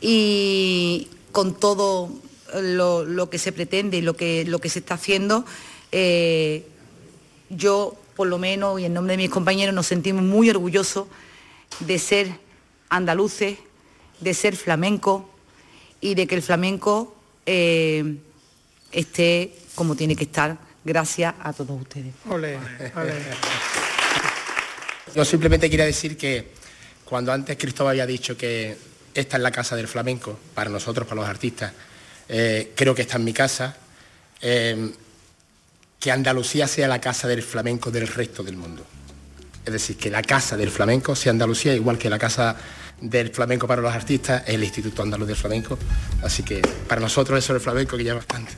y con todo lo, lo que se pretende y lo que, lo que se está haciendo, eh, yo por lo menos y en nombre de mis compañeros nos sentimos muy orgullosos de ser andaluces, de ser flamenco y de que el flamenco eh, esté como tiene que estar gracias a todos ustedes. Yo simplemente quería decir que cuando antes Cristóbal había dicho que esta es la casa del flamenco, para nosotros, para los artistas, eh, creo que esta es mi casa, eh, que Andalucía sea la casa del flamenco del resto del mundo. Es decir, que la casa del flamenco sea Andalucía, igual que la casa del flamenco para los artistas es el Instituto Andaluz del Flamenco. Así que para nosotros eso del flamenco que ya es bastante.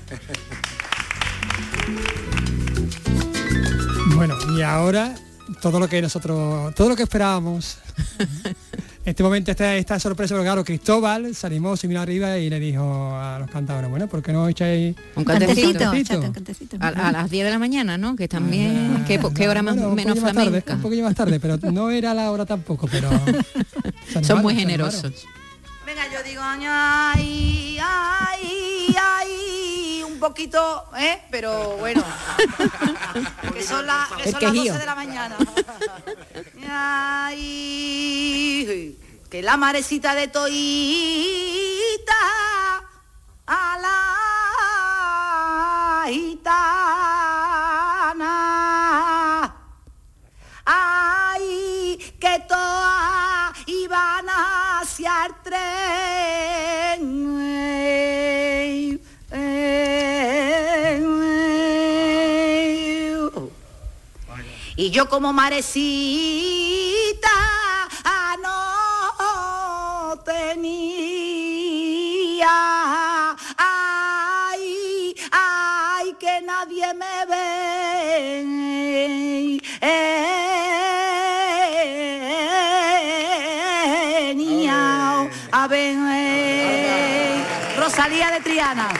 Bueno, y ahora todo lo que nosotros, todo lo que esperábamos. este momento, esta, esta sorpresa, porque claro, Cristóbal se animó, se miró arriba y le dijo a los cantadores, bueno, ¿por qué no echáis Un cantecito. cantecito? A, a las 10 de la mañana, ¿no? Que también, ¿qué, qué hora más, Bueno, un menos poquillo más tarde, flamenca? un poquillo más tarde, pero no era la hora tampoco, pero... Son animaron, muy generosos. Venga, yo digo, ay, ay, un poquito, ¿eh? Pero bueno, que son, la- que son las 12 quejío. de la mañana. Ay, que la marecita de Toita a la gitana. Ay, que todas iban hacia el tren. Y yo como marecita ah, no tenía. Ay, ay, que nadie me ve. Eh, a ver, Rosalía de Triana.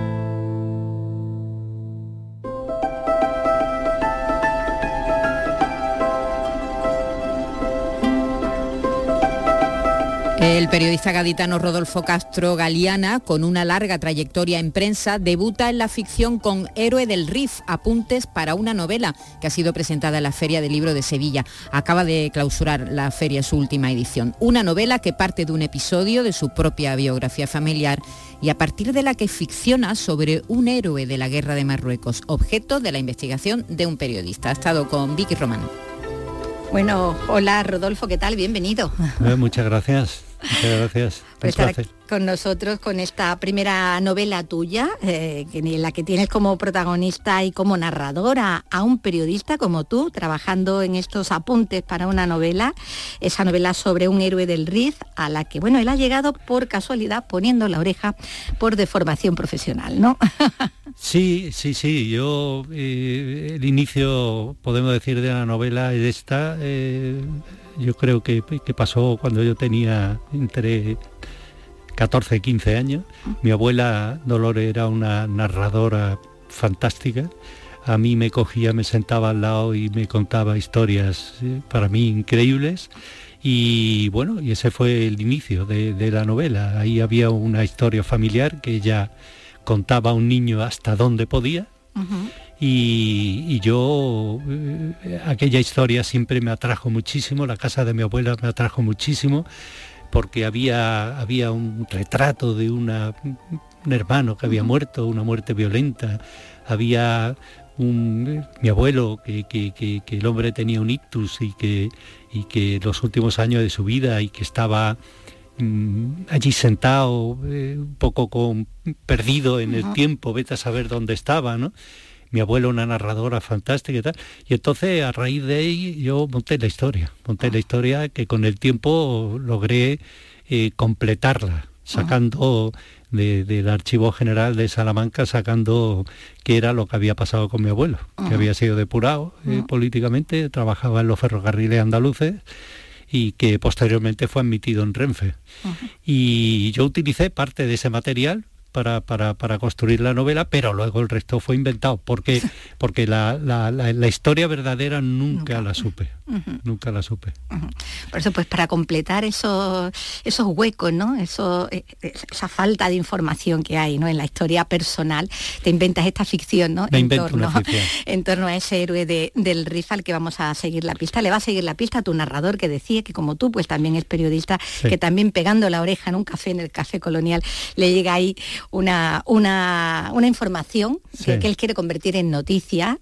El periodista gaditano Rodolfo Castro Galiana, con una larga trayectoria en prensa, debuta en la ficción con Héroe del Rif, apuntes para una novela que ha sido presentada en la Feria del Libro de Sevilla. Acaba de clausurar la feria su última edición. Una novela que parte de un episodio de su propia biografía familiar y a partir de la que ficciona sobre un héroe de la guerra de Marruecos, objeto de la investigación de un periodista. Ha estado con Vicky Román. Bueno, hola Rodolfo, ¿qué tal? Bienvenido. Eh, muchas gracias. Muchas gracias. por estar con nosotros con esta primera novela tuya, eh, en la que tienes como protagonista y como narradora a un periodista como tú, trabajando en estos apuntes para una novela, esa novela sobre un héroe del RIF, a la que, bueno, él ha llegado por casualidad poniendo la oreja por deformación profesional, ¿no? sí, sí, sí. Yo, eh, el inicio, podemos decir, de la novela es esta. Eh, yo creo que, pasó cuando yo tenía entre 14 y 15 años. Mi abuela Dolores era una narradora fantástica. A mí me cogía, me sentaba al lado y me contaba historias eh, para mí increíbles. Y bueno, y ese fue el inicio de, la novela. Ahí había una historia familiar que ella contaba a un niño hasta dónde podía. Y, yo, eh, aquella historia siempre me atrajo muchísimo, la casa de mi abuela me atrajo muchísimo, porque había, había un retrato de una, un hermano que había muerto, una muerte violenta, había un, mi abuelo, que, que, el hombre tenía un ictus y que, y que los últimos años de su vida y que estaba mm, allí sentado, eh, un poco con, perdido en el tiempo, vete a saber dónde estaba, ¿no? Mi abuelo una narradora fantástica y tal. Y entonces a raíz de ahí yo monté la historia, monté la historia que con el tiempo logré eh, completarla, sacando del Archivo General de Salamanca, sacando qué era lo que había pasado con mi abuelo, que había sido depurado eh, políticamente, trabajaba en los ferrocarriles andaluces y que posteriormente fue admitido en Renfe. Y yo utilicé parte de ese material para, para, para, construir la novela, pero luego el resto fue inventado, porque, porque la, la, la, historia verdadera nunca, la supe, nunca la supe. Por eso, pues para completar esos, esos huecos, ¿no? Eso, eh, eh, esa falta de información que hay ¿no? en la historia personal, te inventas esta ficción, ¿no? en, torno, en torno a ese héroe de, del Rifal que vamos a seguir la pista. Le va a seguir la pista a tu narrador que decía que como tú, pues también es periodista, que también pegando la oreja en un café, en el café colonial, le llega ahí una, una, información que, él quiere convertir en noticia,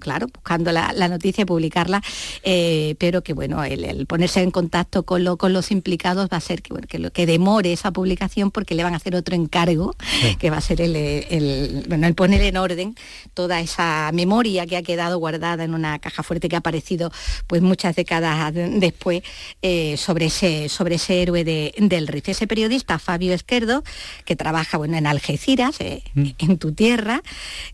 claro, buscando la, noticia y publicarla, eh, pero que bueno, el, ponerse en contacto con, lo, con los implicados va a ser que, bueno, que, lo, que demore esa publicación porque le van a hacer otro encargo, que va a ser el, el, bueno, el poner en orden toda esa memoria que ha quedado guardada en una caja fuerte que ha aparecido pues muchas décadas después eh, sobre, ese, sobre ese héroe del RIF. Ese periodista, Fabio Esquerdo, que trabaja en Algeciras, eh, mm. en tu tierra,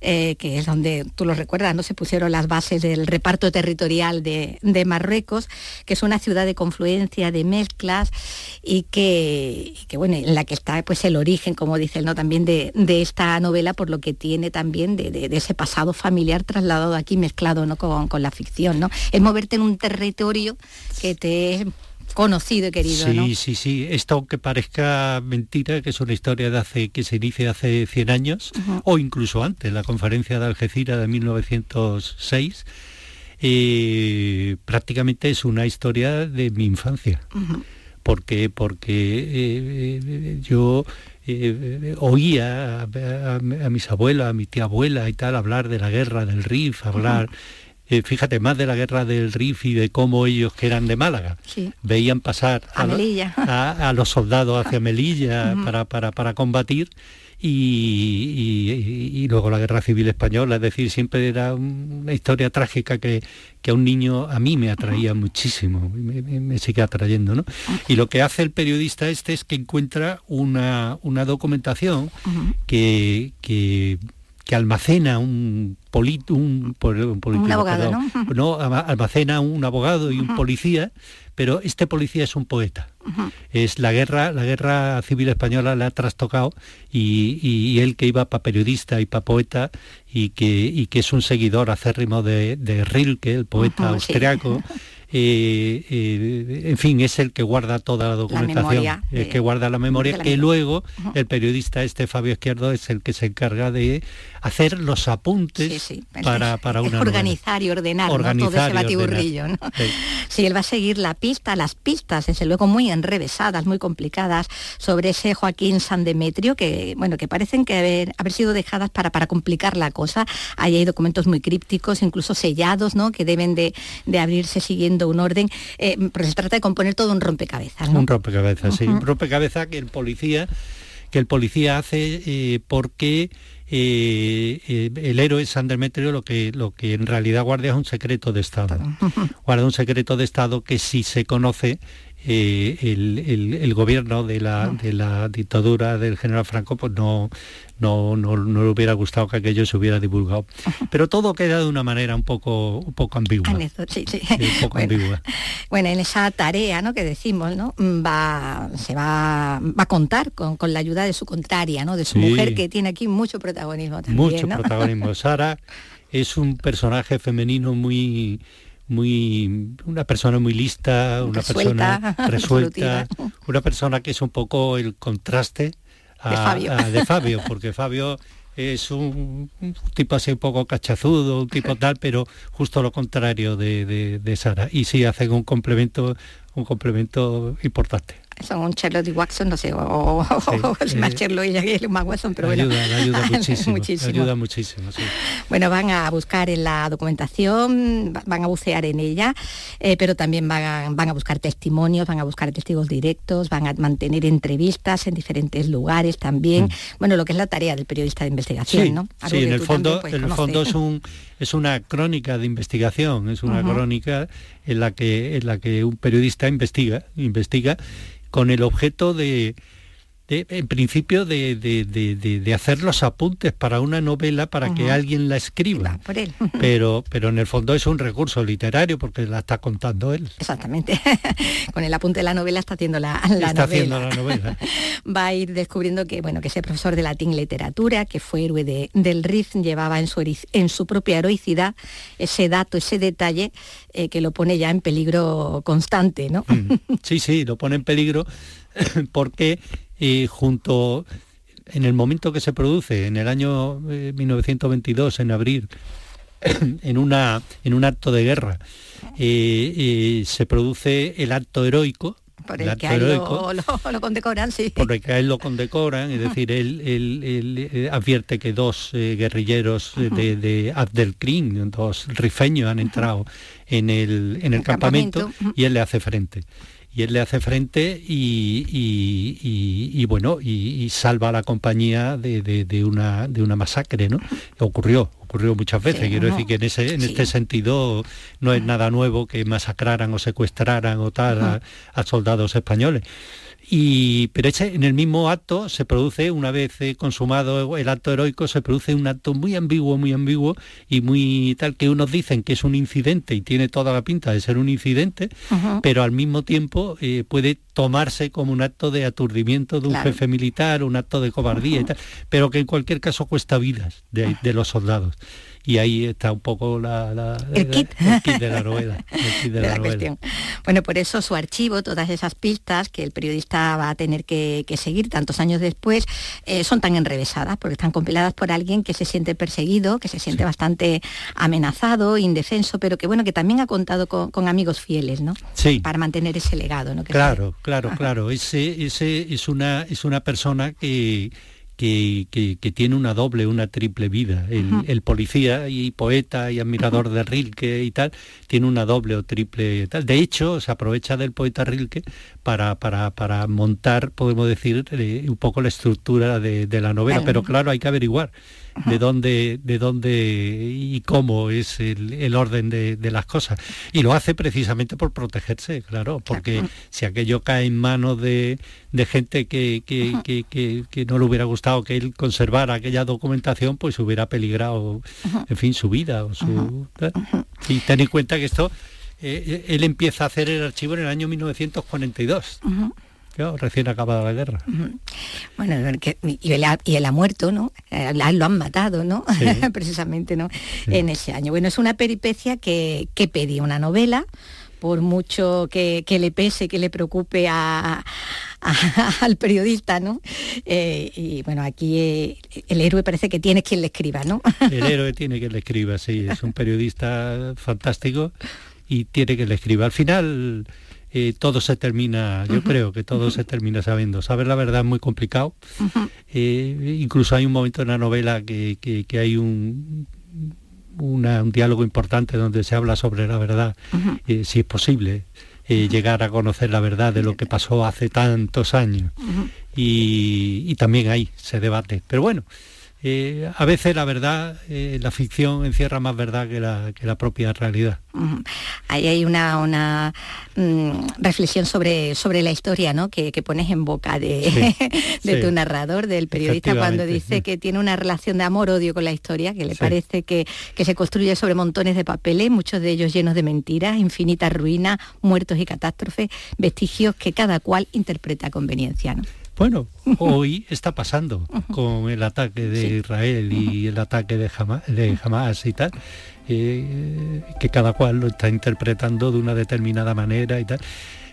eh, que es donde, tú lo recuerdas, ¿no? Se pusieron las bases del reparto territorial de, Marruecos, que es una ciudad de confluencia, de mezclas, y que, bueno, en la que está pues el origen, como dice ¿no? también de, esta novela, por lo que tiene también de, ese pasado familiar trasladado aquí, mezclado ¿no? con, con la ficción. ¿no? Es moverte en un territorio que te conocido y querido. Sí, sí, sí. Esto aunque parezca mentira, que es una historia de hace que se inicia hace 100 años, o incluso antes, la conferencia de Algeciras de 1906, eh, prácticamente es una historia de mi infancia. Porque, porque eh, yo eh, oía a, mis abuelos, a mi tía abuela y tal, hablar de la guerra del Rif, hablar... Eh, fíjate, más de la guerra del Rif y de cómo ellos que eran de Málaga, veían pasar a, los soldados hacia Melilla para, para, combatir. Y, luego la guerra civil española, es decir, siempre era una historia trágica que, a un niño a mí me atraía muchísimo, me, sigue atrayendo. ¿no? Y lo que hace el periodista este es que encuentra una, una documentación que, que que almacena un, un, abogado, ¿no? almacena un abogado y un policía, pero este policía es un poeta. Es la guerra, la guerra civil española le ha trastocado y, él que iba para periodista y para poeta y que, y que es un seguidor acérrimo de, de Rilke, el poeta austriaco, eh, eh, en fin, es el que guarda toda la documentación, memoria el que guarda la memoria, la que memoria. luego el periodista este Fabio Izquierdo es el que se encarga de hacer los apuntes para, para una organizar y ordenar ¿no? todo ese batiburrillo. ¿no? Sí. Sí, él va a seguir la pista, las pistas, desde luego muy enrevesadas, muy complicadas, sobre ese Joaquín San Demetrio, que bueno, que parecen que haber, haber sido dejadas para, para complicar la cosa. Ahí hay documentos muy crípticos, incluso sellados, ¿no? que deben de, de abrirse siguiendo un orden. Eh, pero se trata de componer todo un rompecabezas. ¿no? Un rompecabezas, sí. Un rompecabezas que el policía que el policía hace eh, porque eh, eh, el héroe San Demetrio lo que lo que en realidad guarda es un secreto de Estado. Guarda un secreto de Estado que si se conoce eh, el, el- el gobierno de la, de la dictadura del general Franco pues no, no, no, no le hubiera gustado que aquello se hubiera divulgado. Pero todo queda de una manera un poco, un poco ambigua. Anécdota, sí, sí. Sí, un poco Bueno, ambigua. Bueno, en esa tarea ¿no? que decimos, ¿no? Mm, Va, se va, va a contar con, con la ayuda de su contraria, ¿no? de su mujer, que tiene aquí mucho protagonismo también. mucho ¿no? protagonismo. Sara es un personaje femenino muy muy una persona muy lista, una Resuelta, persona resuelta, una persona que es un poco el contraste a- De Fabio. a- de Fabio, porque Fabio es un, un tipo así un poco cachazudo, un tipo tal, pero justo lo contrario de, de- de Sara. Y sí hacen un complemento, un complemento importante. Son un Sherlock y Watson, no sé, o, o- o es más Sherlock y es más Watson, pero bueno. ayuda, muchísimo, muchísimo. ayuda muchísimo, sí. Bueno, van a buscar en la documentación, va- van a bucear en ella, eh, pero también van a, van a buscar testimonios, van a buscar testigos directos, van a mantener entrevistas en diferentes lugares también. Bueno, lo que es la tarea del periodista de investigación, Mm. Sí, ¿no? Algo sí, en el fondo, también, pues, en el fondo es un es una crónica de investigación, es una crónica en la que en la que un periodista investiga, investiga con el objeto de, de, en principio de, de- de- hacer los apuntes para una novela para que alguien la escriba. por él. Pero, pero en el fondo es un recurso literario porque la está contando él. Exactamente. Con el apunte de la novela está haciendo la, la está novela. haciendo la novela. va a ir descubriendo que bueno que ese profesor de latín literatura que fue héroe de- del RIF llevaba en su, en su propia heroicidad ese dato ese detalle eh, que lo pone ya en peligro constante no Mm. Sí, sí, lo pone en peligro porque eh, junto en el momento que se produce, en el año eh, 1922, en abril, en, una, en un acto de guerra, eh, eh, se produce el acto heroico. por el el que heroico, lo, lo- lo condecoran sí por el que a él lo condecoran, es decir, él, él- él, eh, advierte que dos eh, guerrilleros eh, de, de Abdelkrim, dos rifeños han entrado en el, en el campamento, campamento. y él le hace frente. Y él le hace frente y, y- y- y, bueno, y, salva a la compañía de, de- de una, de una masacre, ¿no? Ocurrió, ocurrió muchas veces. Sí, Quiero no. decir que en, ese, en Sí. este sentido no es nada nuevo que masacraran o secuestraran o tal a- a soldados españoles. Y, pero ese, en el mismo acto se produce, una vez eh, consumado el acto heroico, se produce un acto muy ambiguo, muy ambiguo y muy tal que unos dicen que es un incidente y tiene toda la pinta de ser un incidente, pero al mismo tiempo eh, puede tomarse como un acto de aturdimiento de un Claro. jefe militar, un acto de cobardía y tal, pero que en cualquier caso cuesta vidas de, de los soldados. Y ahí está un poco la, la- El la- kit. el kit de la novela. el kit de de la la novela. Bueno, por eso su archivo, todas esas pistas que el periodista va a tener que, que seguir tantos años después, eh, son tan enrevesadas, porque están compiladas por alguien que se siente perseguido, que se siente bastante amenazado, indefenso, pero que bueno, que también ha contado con, con amigos fieles, ¿no? Sí. Para mantener ese legado, ¿no? Que Claro, claro, claro. Ese, ese es una es una persona que que, que- que tiene una doble, una triple vida. El, policía y poeta y admirador de Rilke y tal, tiene una doble o triple tal. De hecho, se aprovecha del poeta Rilke para, para, para montar, podemos decir, eh, un poco la estructura de, de la novela. Pero claro, hay que averiguar de dónde, de dónde y cómo es el, el orden de, de las cosas. Y lo hace precisamente por protegerse, claro, porque si aquello cae en manos de, de gente que, que, que- que- no le hubiera gustado que él conservara aquella documentación, pues hubiera peligrado, en fin, su vida o su... Y ten en cuenta que esto, eh, él empieza a hacer el archivo en el año 1942. Ujú. Recién acabada la guerra. Bueno, que- y él, ha, y él ha muerto, ¿no? Eh, lo han matado, ¿no? Sí. Precisamente, ¿no? En ese año. Bueno, es una peripecia que, que pedía una novela por mucho que, que le pese, que le preocupe a, a- al periodista, ¿no? Eh, y bueno, aquí eh, el héroe parece que tiene quien le escriba, ¿no? El héroe tiene que le escriba, sí, es un periodista fantástico y tiene que le escriba. Al final eh, todo se termina, yo creo que todo se termina sabiendo. Saber la verdad es muy complicado. Eh, incluso hay un momento en la novela que, que- que hay un, una- un diálogo importante donde se habla sobre la verdad, eh, si es posible. eh, llegar a conocer la verdad de lo que pasó hace tantos años y, y también ahí se debate. Pero bueno, eh, a veces la verdad, eh, la ficción encierra más verdad que la, que la propia realidad. Ahí hay una, una mm, reflexión sobre, sobre la historia ¿no? que, que pones en boca de, de sí. tu narrador, del periodista, cuando dice que tiene una relación de amor-odio con la historia, que le parece que, que se construye sobre montones de papeles, muchos de ellos llenos de mentiras, infinitas ruinas, muertos y catástrofes, vestigios que cada cual interpreta a conveniencia. ¿no? Bueno, hoy está pasando con el ataque de Israel y el ataque de Hamas, de Hamas y tal, eh, que cada cual lo está interpretando de una determinada manera y tal.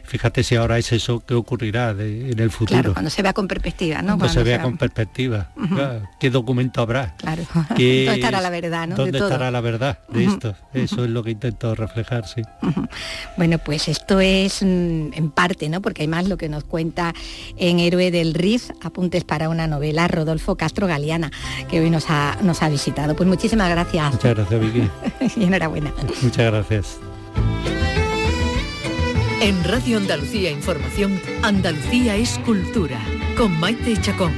Fíjate si ahora es eso que ocurrirá de- en el futuro. Claro, cuando se vea con perspectiva, ¿no? Cuando se vea con perspectiva. Claro, ¿Qué documento habrá? Claro. ¿Qué ¿Dónde estará es- la verdad, no? De ¿Dónde todo. estará la verdad de esto? Eso es lo que intento reflejar, sí. Bueno, pues esto es mm, en parte, ¿no? Porque hay más lo que nos cuenta en Héroe del Riff, apuntes para una novela, Rodolfo Castro Galeana, que hoy nos ha, nos ha visitado. Pues muchísimas gracias Muchas gracias, Vicky. y enhorabuena. Muchas gracias. En Radio Andalucía Información, Andalucía es cultura, con Maite Chacón.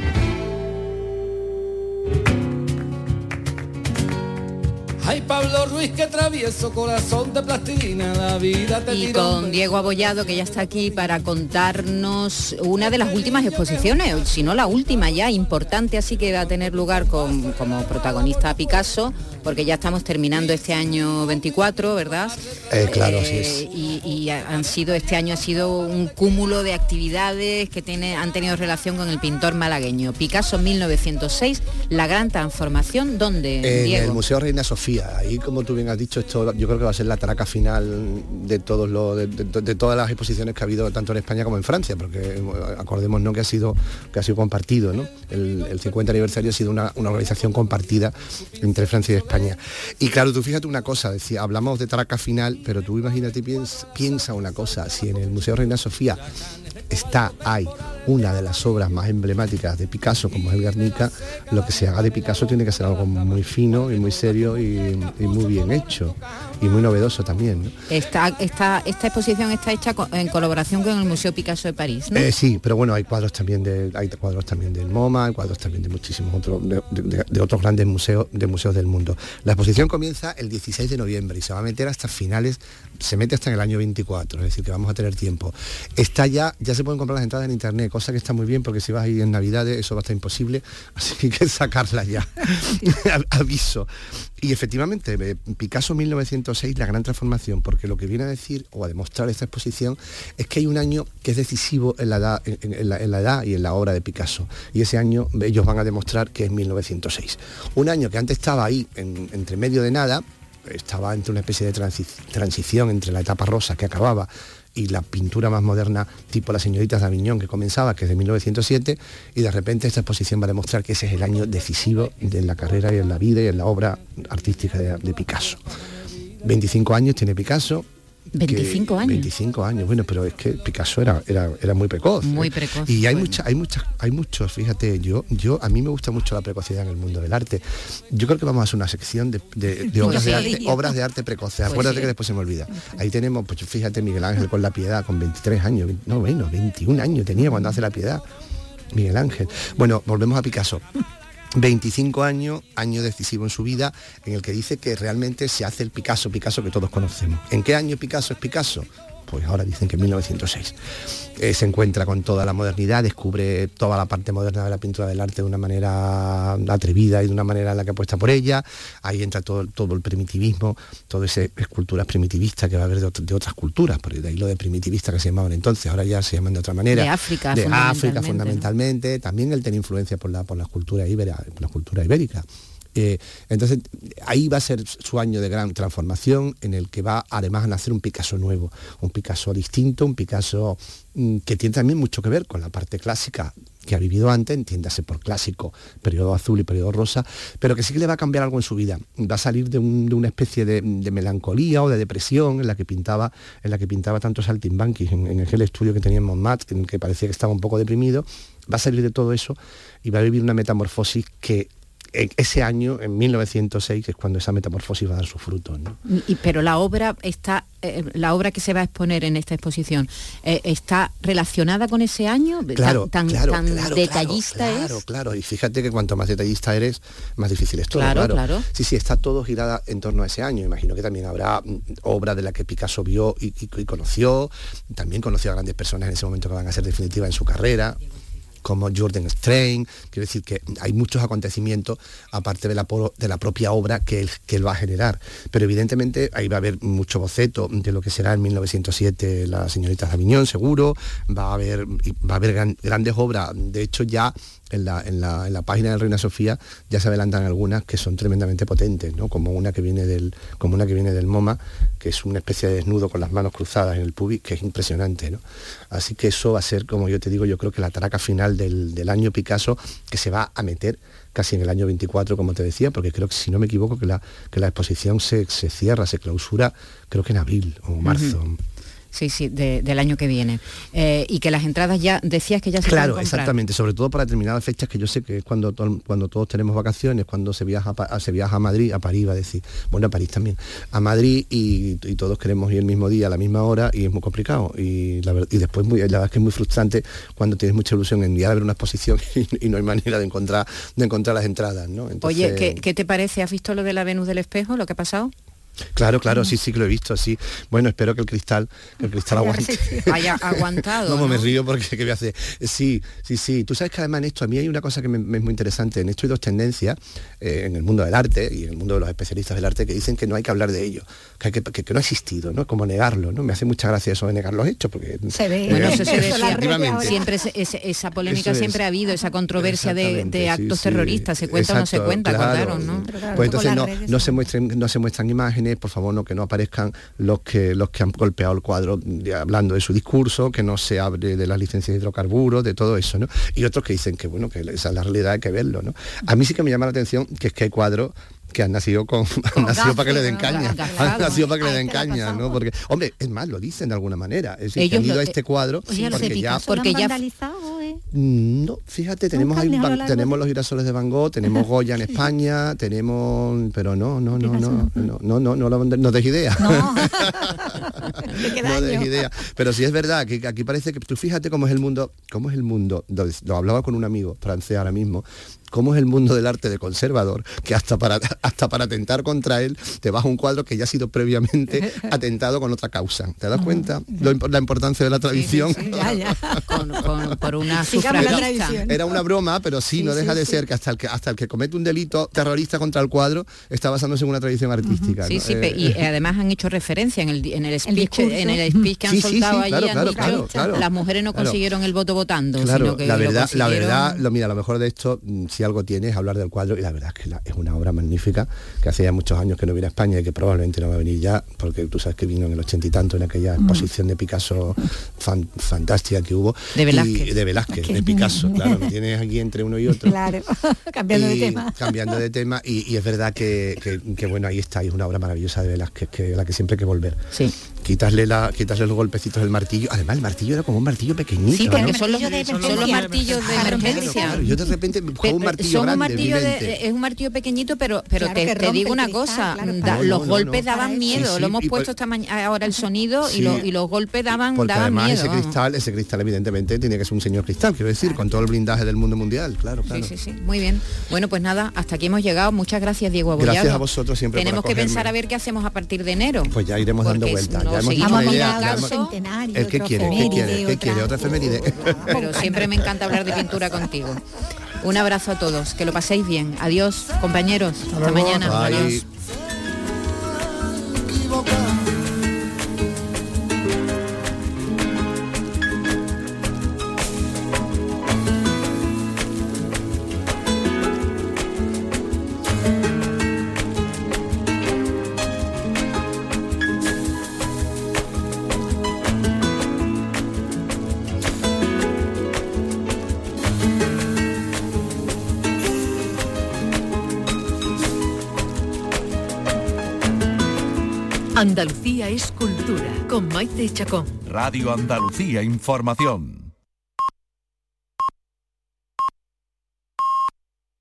Ay, Pablo Ruiz, que travieso, corazón de plastilina, la vida te Y con Diego Abollado, que ya está aquí para contarnos una de las últimas exposiciones, si no la última ya, importante, así que va a tener lugar con- como protagonista Picasso, porque ya estamos terminando este año 24, ¿verdad? Eh, claro, así es. Y, y ha- han sido, este año ha sido un cúmulo de actividades que tiene, han tenido relación con el pintor malagueño. Picasso 1906, la gran transformación, donde En Diego? el Museo Reina Sofía, ahí como tú bien has dicho, esto yo creo que va a ser la traca final de todos los de, de- de todas las exposiciones que ha habido tanto en España como en Francia, porque eh, acordémonos que ha sido que ha sido compartido, ¿no? El, el 50 aniversario ha sido una, una organización compartida entre Francia y España. Y claro, tú fíjate una cosa, decía, hablamos de traca final, pero tú imagínate, piensa, piensa una cosa, si en el Museo Reina Sofía está hay una de las obras más emblemáticas de Picasso como es el Guernica, lo que se haga de Picasso tiene que ser algo muy fino y muy serio y, y muy bien hecho y muy novedoso también. ¿no? Esta, esta, esta exposición está hecha en colaboración con el Museo Picasso de París, ¿no? Eh, sí, pero bueno, hay cuadros también de, hay cuadros también del MoMA, hay cuadros también de muchísimos otros, de, de- de otros grandes museos, de museos del mundo. La exposición comienza el 16 de noviembre y se va a meter hasta finales, se mete hasta en el año 24, es decir, que vamos a tener tiempo. Está ya, ya se pueden comprar las entradas en internet, cosa que está muy bien porque si vas a ir en Navidades eso va a estar imposible, así que sacarla ya. Aviso. Y efectivamente, eh, Picasso 1906, la gran transformación, porque lo que viene a decir o a demostrar esta exposición es que hay un año que es decisivo en la edad, en- la, edad y en la obra de Picasso. Y ese año ellos van a demostrar que es 1906. Un año que antes estaba ahí, en- entre medio de nada, estaba entre una especie de transi- transición entre la etapa rosa que acababa y la pintura más moderna tipo Las señoritas de Aviñón que comenzaba, que es de 1907, y de repente esta exposición va a demostrar que ese es el año decisivo de la carrera y en la vida y en la obra artística de Picasso. 25 años tiene Picasso. que- 25 años. 25 años, bueno, pero es que Picasso era, era, era muy precoz. Muy ¿eh? precoz, Y hay bueno. mucha, hay muchas, hay muchos, fíjate, yo, yo, a mí me gusta mucho la precocidad en el mundo del arte. Yo creo que vamos a hacer una sección de, de- de Pues obras, de sí. arte, obras de arte precoces. Pues Acuérdate sí. que después se me olvida. Ahí tenemos, pues fíjate, Miguel Ángel con la piedad, con 23 años, no, bueno, 21 años tenía cuando hace la piedad. Miguel Ángel. Bueno, volvemos a Picasso. 25 años, año decisivo en su vida, en el que dice que realmente se hace el Picasso, Picasso que todos conocemos. ¿En qué año Picasso es Picasso? Pues ahora dicen que en 1906. Eh, se encuentra con toda la modernidad, descubre toda la parte moderna de la pintura del arte de una manera atrevida y de una manera en la que apuesta por ella. Ahí entra todo, todo el primitivismo, todas esas esculturas primitivistas que va a haber de, ot- de otras culturas, porque de ahí lo de primitivista que se llamaban entonces, ahora ya se llaman de otra manera. De África, De África fundamentalmente, ¿no? fundamentalmente. También él tiene influencia por la, por la cultura ibera, por la cultura ibérica. Eh, entonces, ahí va a ser su año de gran transformación en el que va además a nacer un Picasso nuevo, un Picasso distinto, un Picasso mm, que tiene también mucho que ver con la parte clásica que ha vivido antes, entiéndase por clásico, periodo azul y periodo rosa, pero que sí que le va a cambiar algo en su vida. Va a salir de, una especie de, melancolía o de depresión en la que pintaba, en la que pintaba tantos saltimbanquis en, en aquel estudio que tenía en Montmartre, en el que parecía que estaba un poco deprimido. Va a salir de todo eso y va a vivir una metamorfosis que ese año, en 1906, es cuando esa metamorfosis va a dar su fruto. Y, pero la obra está, eh, la obra que se va a exponer en esta exposición, eh, ¿está relacionada con ese año? Claro, tan, claro, tan claro, detallista claro, es. Claro, y fíjate que cuanto más detallista eres, más difícil es todo. Claro, claro. Sí, sí, está todo girada en torno a ese año. Imagino que también habrá mm, obra de la que Picasso vio y, y conoció. También conoció a grandes personas en ese momento que van a ser definitivas en su carrera como Jordan Strain, quiero decir que hay muchos acontecimientos aparte de la, de la propia obra que él, que él va a generar, pero evidentemente ahí va a haber mucho boceto de lo que será en 1907 la señorita Davignon, seguro, va a haber, va a haber grandes obras, de hecho ya en la, página de Reina Sofía ya se adelantan algunas que son tremendamente potentes, ¿no? como, una que viene del, como una que viene del MoMA, que es una especie de desnudo con las manos cruzadas en el pubis, que es impresionante. ¿no? Así que eso va a ser, como yo te digo, yo creo que la taraca final del, año Picasso, que se va a meter casi en el año 24, como te decía, porque creo que si no me equivoco que la, que la exposición se, cierra, se clausura, creo que en abril o marzo sí, sí, del año que viene. Eh, y que las entradas ya, decías que ya se Claro, exactamente, sobre todo para determinadas fechas que yo sé que es cuando, cuando todos tenemos vacaciones, cuando se viaja, a, se viaja a Madrid, a París va a decir, bueno, a París también, a Madrid y, todos queremos ir el mismo día, a la misma hora y es muy complicado. Y, la, y después muy, la verdad es que es muy frustrante cuando tienes mucha ilusión en ir a ver una exposición y, no hay manera de encontrar, de encontrar las entradas. ¿no? Oye, ¿qué, ¿qué te parece? ¿Has visto lo de la Venus del espejo, lo que ha pasado? Claro, claro, sí, sí que lo he visto, sí. Bueno, espero que el cristal, que el cristal aguante. Haya aguantado. no, me río porque ¿qué me hace? Sí, sí, sí. Tú sabes que además en esto, a mí hay una cosa que me, es muy interesante. En esto hay dos tendencias eh, en el mundo del arte y en el mundo de los especialistas del arte que dicen que no hay que hablar de ello, que, que, no ha existido, ¿no? Como negarlo, ¿no? Me hace mucha gracia eso de negar los hechos, porque... Se ve. bueno, eso se siempre. esa polémica siempre ha habido, esa controversia de, actos terroristas, ¿se cuenta o no se cuenta? Claro, ¿no? pues entonces no, no, se muestren, no se muestran imágenes, por favor, no que no aparezcan los que, los que han golpeado el cuadro hablando de su discurso, que no se hable de las licencias de hidrocarburos, de todo eso, ¿no? Y otros que dicen que bueno, que esa es la realidad, hay que verlo, ¿no? A mí sí que me llama la atención que es que hay cuadros que han nacido con, han nacido para que le den caña han nacido para que le den caña no porque hombre es más lo dicen de alguna manera. Es decir, que han ido a este cuadro porque ya porque ya No, fíjate, tenemos ahí, tenemos los girasoles de Van Gogh, tenemos Goya en España, tenemos, pero no, no, no, no, no, no, no, no, no, no des idea. No, no des idea. Pero sí es verdad que aquí parece que tú fíjate cómo es el mundo, cómo es el mundo. Lo hablaba con un amigo francés ahora mismo cómo es el mundo del arte de conservador, que hasta para, hasta para atentar contra él te vas a un cuadro que ya ha sido previamente atentado con otra causa. ¿Te das cuenta la importancia de la tradición? ya, ya. por una era, una broma, pero sí, no deja de ser que hasta el que hasta el que comete un delito terrorista contra el cuadro está basándose en una tradición artística. Sí, sí, y eh, además han hecho referencia en el, en el speech, en el speech que han soltado allí, las mujeres no consiguieron el voto votando, sino que la verdad, la verdad, lo mira, lo mejor de esto, mm, si algo tiene es hablar del cuadro y la verdad es que es una obra magnífica que hace ya muchos años que no viene a España y que probablemente no va a venir ya, porque tú sabes que vino en el ochenta y tanto en aquella exposición de Picasso fantástica que hubo. De Velázquez. de Velázquez, de Picasso, claro, me tienes aquí entre uno y otro. Claro, cambiando de tema. Cambiando de tema y, es verdad que, bueno, ahí está, es una obra maravillosa de Velázquez, que la que siempre hay que volver. Sí. Quitarle, la, quitarle los golpecitos del martillo. Además, el martillo era como un martillo pequeñito. Sí, porque son, los, martillos de emergencia. yo de repente juego un martillo grande, martillo es un martillo pequeñito, pero, pero te, digo una cosa, los golpes daban miedo. Lo hemos puesto esta mañana ahora el sonido y, los golpes daban, porque daban además miedo. Ese cristal, ese cristal evidentemente tiene que ser un señor cristal, quiero decir, con todo el blindaje del mundo mundial, claro, claro. Sí, sí, sí, muy bien. Bueno, pues nada, hasta aquí hemos llegado. Muchas gracias, Diego Abollado. Gracias a vosotros siempre Tenemos que pensar a ver qué hacemos a partir de enero. Pues ya iremos dando vueltas. ya hemos el que quiere, ¿qué quiere? ¿Qué quiere? Otra efeméride. Pero siempre me encanta hablar de pintura contigo. Un abrazo a todos, que lo paséis bien. Adiós, compañeros. Hasta mañana. Adiós. Andalucía es cultura con Maite Chacón. Radio Andalucía Información.